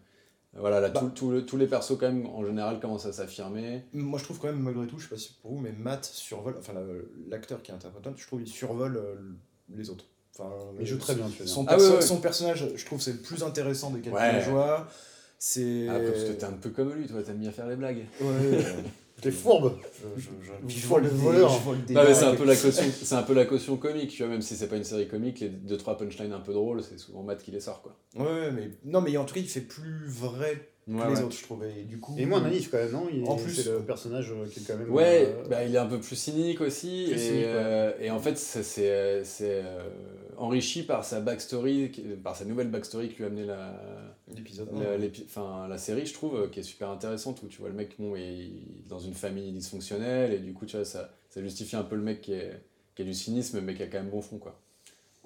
Voilà, là, Bah. tout- tout le- tous les persos, quand même, en général, commencent à s'affirmer. Moi, je trouve quand même, malgré tout, je sais pas si pour vous, mais Matt survole, enfin, la- l'acteur qui interprète Matt, je trouve qu'il survole euh, les autres. Enfin, Il joue très bien. Son, Ah perso- ouais, ouais. son personnage, je trouve, c'est le plus intéressant des quatre Ouais. villageois. C'est. Après, parce que t'es un peu comme lui, toi, t'aimes bien faire les blagues. Ouais, *laughs* T'es fourbe je, je, je, je vole vole des des voleurs. je vole des Non, mais c'est un peu la caution, c'est un peu la caution comique, tu vois, même si c'est pas une série comique, les deux trois punchlines un peu drôles, c'est souvent Matt qui les sort, quoi. Ouais, ouais, mais. Non, mais en tout cas, il fait plus vrai que Ouais, les ouais. autres, je trouve. Et du coup. Et moins naïf quand même, non Il- En plus- c'est le personnage euh, qui est quand même. Ouais, euh, bah, il est un peu plus cynique aussi, Plus et, cynique, ouais. euh, et en fait, c'est c'est, euh, enrichi par sa backstory, par sa nouvelle backstory qui lui a amené la, L'épisode. la, enfin, la série, je trouve, euh, qui est super intéressante, où tu vois le mec bon, est dans une famille dysfonctionnelle, et du coup, tu vois, ça, ça justifie un peu le mec qui, est, qui a du cynisme, mais qui a quand même bon fond, quoi.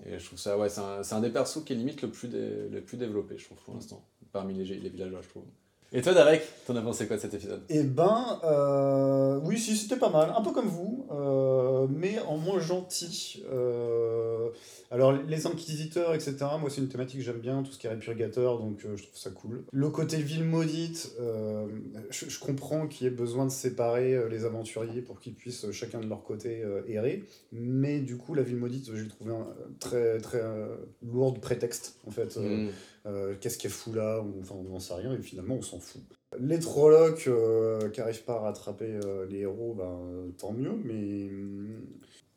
Et je trouve ça, ouais, c'est un, c'est un des persos qui est limite le plus, dé- le plus développé, je trouve, pour l'instant, parmi les, les villageois, je trouve. Et toi, Darek, t'en as pensé quoi de cet épisode? Eh ben, euh, oui, si, c'était pas mal. Un peu comme vous, euh, mais en moins gentil. Euh, alors, les inquisiteurs, etc., moi, c'est une thématique que j'aime bien, tout ce qui est répurgateur, donc je trouve ça cool. Le côté ville maudite, je, je comprends qu'il y ait besoin de séparer les aventuriers pour qu'ils puissent chacun de leur côté errer, mais du coup, la ville maudite, j'ai trouvé un très, très lourde prétexte, en fait. Mm. Euh, Qu'est-ce qu'elle fout là Enfin, on n'en sait rien et finalement on s'en fout. Les Trollocs qui n'arrivent pas à rattraper les héros, ben, tant mieux, mais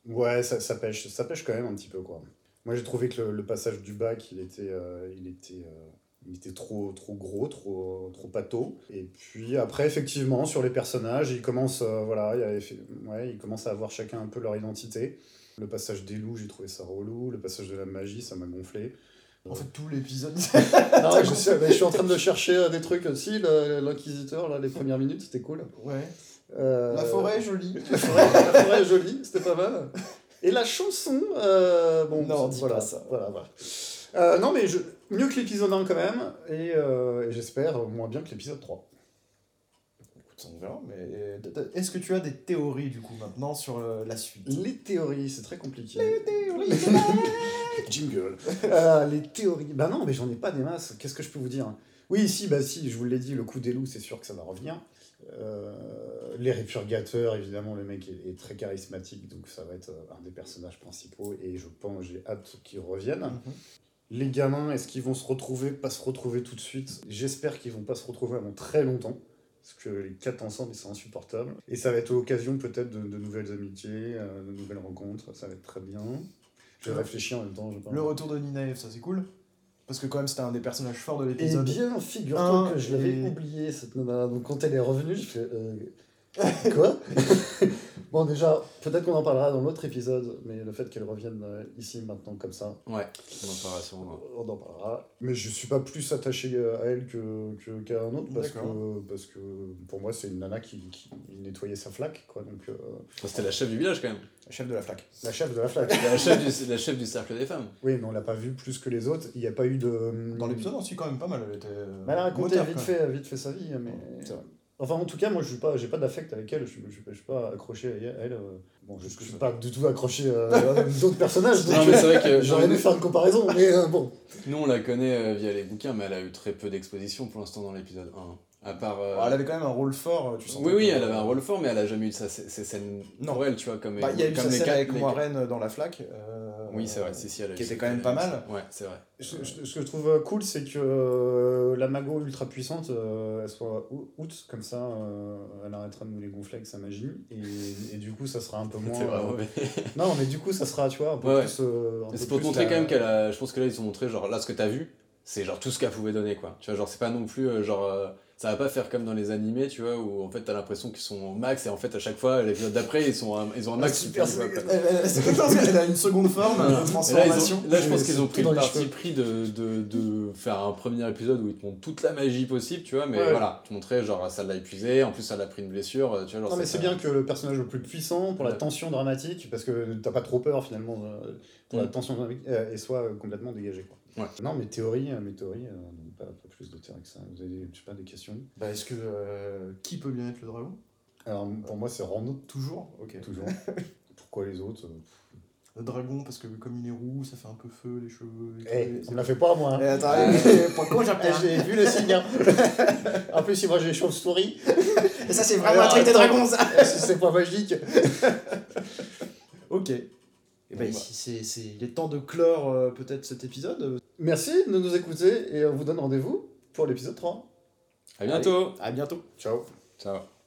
ouais, ça, pêche, ça pêche quand même un petit peu quoi. Moi j'ai trouvé que le, passage du bac, il était, il était il était trop, trop gros, trop, trop pâteau. Et puis après, effectivement, sur les personnages, ils commencent, euh, voilà, ils commencent à avoir chacun un peu leur identité. Le passage des loups, j'ai trouvé ça relou. Le passage de la magie, ça m'a gonflé. En fait, tout l'épisode. *laughs* je, je suis en train de *laughs* chercher euh, des trucs aussi. L'inquisiteur, là, les premières minutes, c'était cool. Ouais. Euh, la forêt est jolie. *laughs* La forêt, la forêt est jolie, c'était pas mal. Et la chanson, bon, non, voilà, ça. Voilà, voilà. Euh, non, mais je... mieux que l'épisode 1 quand même, euh, et, j'espère moins bien que l'épisode 3. On verra, mais euh, est-ce que tu as des théories du coup maintenant sur la suite? Les théories, c'est très compliqué. Les théories *laughs* Jingle Les théories, bah non, mais j'en ai pas des masses, qu'est-ce que je peux vous dire? Oui, si, bah si, je vous l'ai dit, le coup des loups, c'est sûr que ça va revenir. les répurgateurs, évidemment, le mec est, très charismatique, donc ça va être un des personnages principaux, et je pense, j'ai hâte qu'il revienne. Mhm. Les gamins, est-ce qu'ils vont se retrouver, pas se retrouver tout de suite J'espère qu'ils vont pas se retrouver avant très longtemps. Parce que les quatre ensemble, ils sont insupportables. Et ça va être l'occasion peut-être de, nouvelles amitiés, euh, de nouvelles rencontres. Ça va être très bien. Je vais réfléchir en même temps. Je le retour de Ninaev, ça c'est cool. Parce que quand même, c'était un des personnages forts de l'épisode. Eh bien, figure-toi que je l'avais oublié, cette nana. Donc quand elle est revenue, je fais... Euh, *laughs* Quoi *laughs* Bon, déjà, peut-être qu'on en parlera dans l'autre épisode, mais le fait qu'elle revienne euh, ici maintenant comme ça. Ouais, on en parlera sûrement. On en parlera. Mais je suis pas plus attaché à elle que, qu'à un autre parce que, parce que pour moi, c'est une nana qui, qui, nettoyait sa flaque. Quoi, donc, euh, C'était la chef du village quand même. La chef de la flaque. La chef de la flaque. *laughs* la, chef du, la chef du cercle des femmes. Oui, mais on l'a pas vu plus que les autres. Il n'y a pas eu de. Dans l'épisode, on suit quand même pas mal. Elle, était... elle a raconté vite fait, vite fait sa vie. Mais... C'est vrai. Enfin, en tout cas, moi, je n'ai pas, pas d'affect avec elle, je ne suis pas accroché à elle. Euh, bon, je ne suis pas du tout accroché euh, *laughs* à d'autres personnages. non, mais c'est vrai que. J'aurais aimé faire une comparaison, mais euh, bon. Nous, on la connaît via les bouquins, mais elle a eu très peu d'exposition pour l'instant dans l'épisode 1. À part, euh, elle avait quand même un rôle fort, tu sens. Oui, oui, elle avait un rôle fort, mais elle a jamais eu de sa scène non. pour elle, tu vois. Comme bah, il y a eu sa scène avec Moiraine dans la flaque. Euh, oui, c'est vrai, si, si, Qui était quand même pas mal. Ouais, c'est vrai. Ce, que je trouve cool, c'est que euh, la mago ultra puissante, elle soit out, comme ça, elle arrêtera de nous les gonfler avec sa magie. Et, et du coup, ça sera un peu *laughs* moins. Vrai, non, mais du coup, ça sera, tu vois, un peu plus. c'est pour te montrer quand même qu'elle a. Je pense que là, ils ont montré, genre, là, ce que t'as vu, c'est genre tout ce qu'elle pouvait donner, quoi. Tu vois, genre, c'est pas non plus, genre ça va pas faire comme dans les animés, tu vois, où en fait t'as l'impression qu'ils sont au max et en fait à chaque fois, l'épisode d'après, ils, sont ils ont un max. super, c'est comme ça, elle a une seconde forme, une transformation. Là, je pense qu'ils ont pris le parti pris de, de, de, faire un premier épisode où ils te montrent toute la magie possible, tu vois, mais voilà, te montrer genre ça l'a épuisé, en plus ça l'a pris une blessure, tu vois. Genre, non, mais c'est bien que le personnage le plus puissant pour la tension dramatique, parce que t'as pas trop peur finalement pour la mm. tension dramatique, et soit complètement dégagé, quoi. Non, mes théories, mes théories pas, plus de terrain que ça. Vous avez, je sais pas, des questions bah, Est-ce que. Euh, qui peut bien être le dragon? Alors, pour moi, c'est Rando. Toujours? Ok. Toujours. *laughs* Pourquoi les autres euh, le dragon, parce que comme il est roux, ça fait un peu feu, les cheveux. Eh, on l'a fait pas, moi. Hein. Eh, attends, *laughs* pourquoi J'ai vu le signe. Hein. *laughs* en plus, moi, j'ai les chauves-souris. Et ça, c'est vraiment un truc des dragons, ça C'est pas magique. ok. Et bah, ici, c'est, il est temps de clore euh, peut-être cet épisode. Merci de nous écouter et on vous donne rendez-vous pour l'épisode 3. À bientôt. à bientôt. Ciao. Ciao.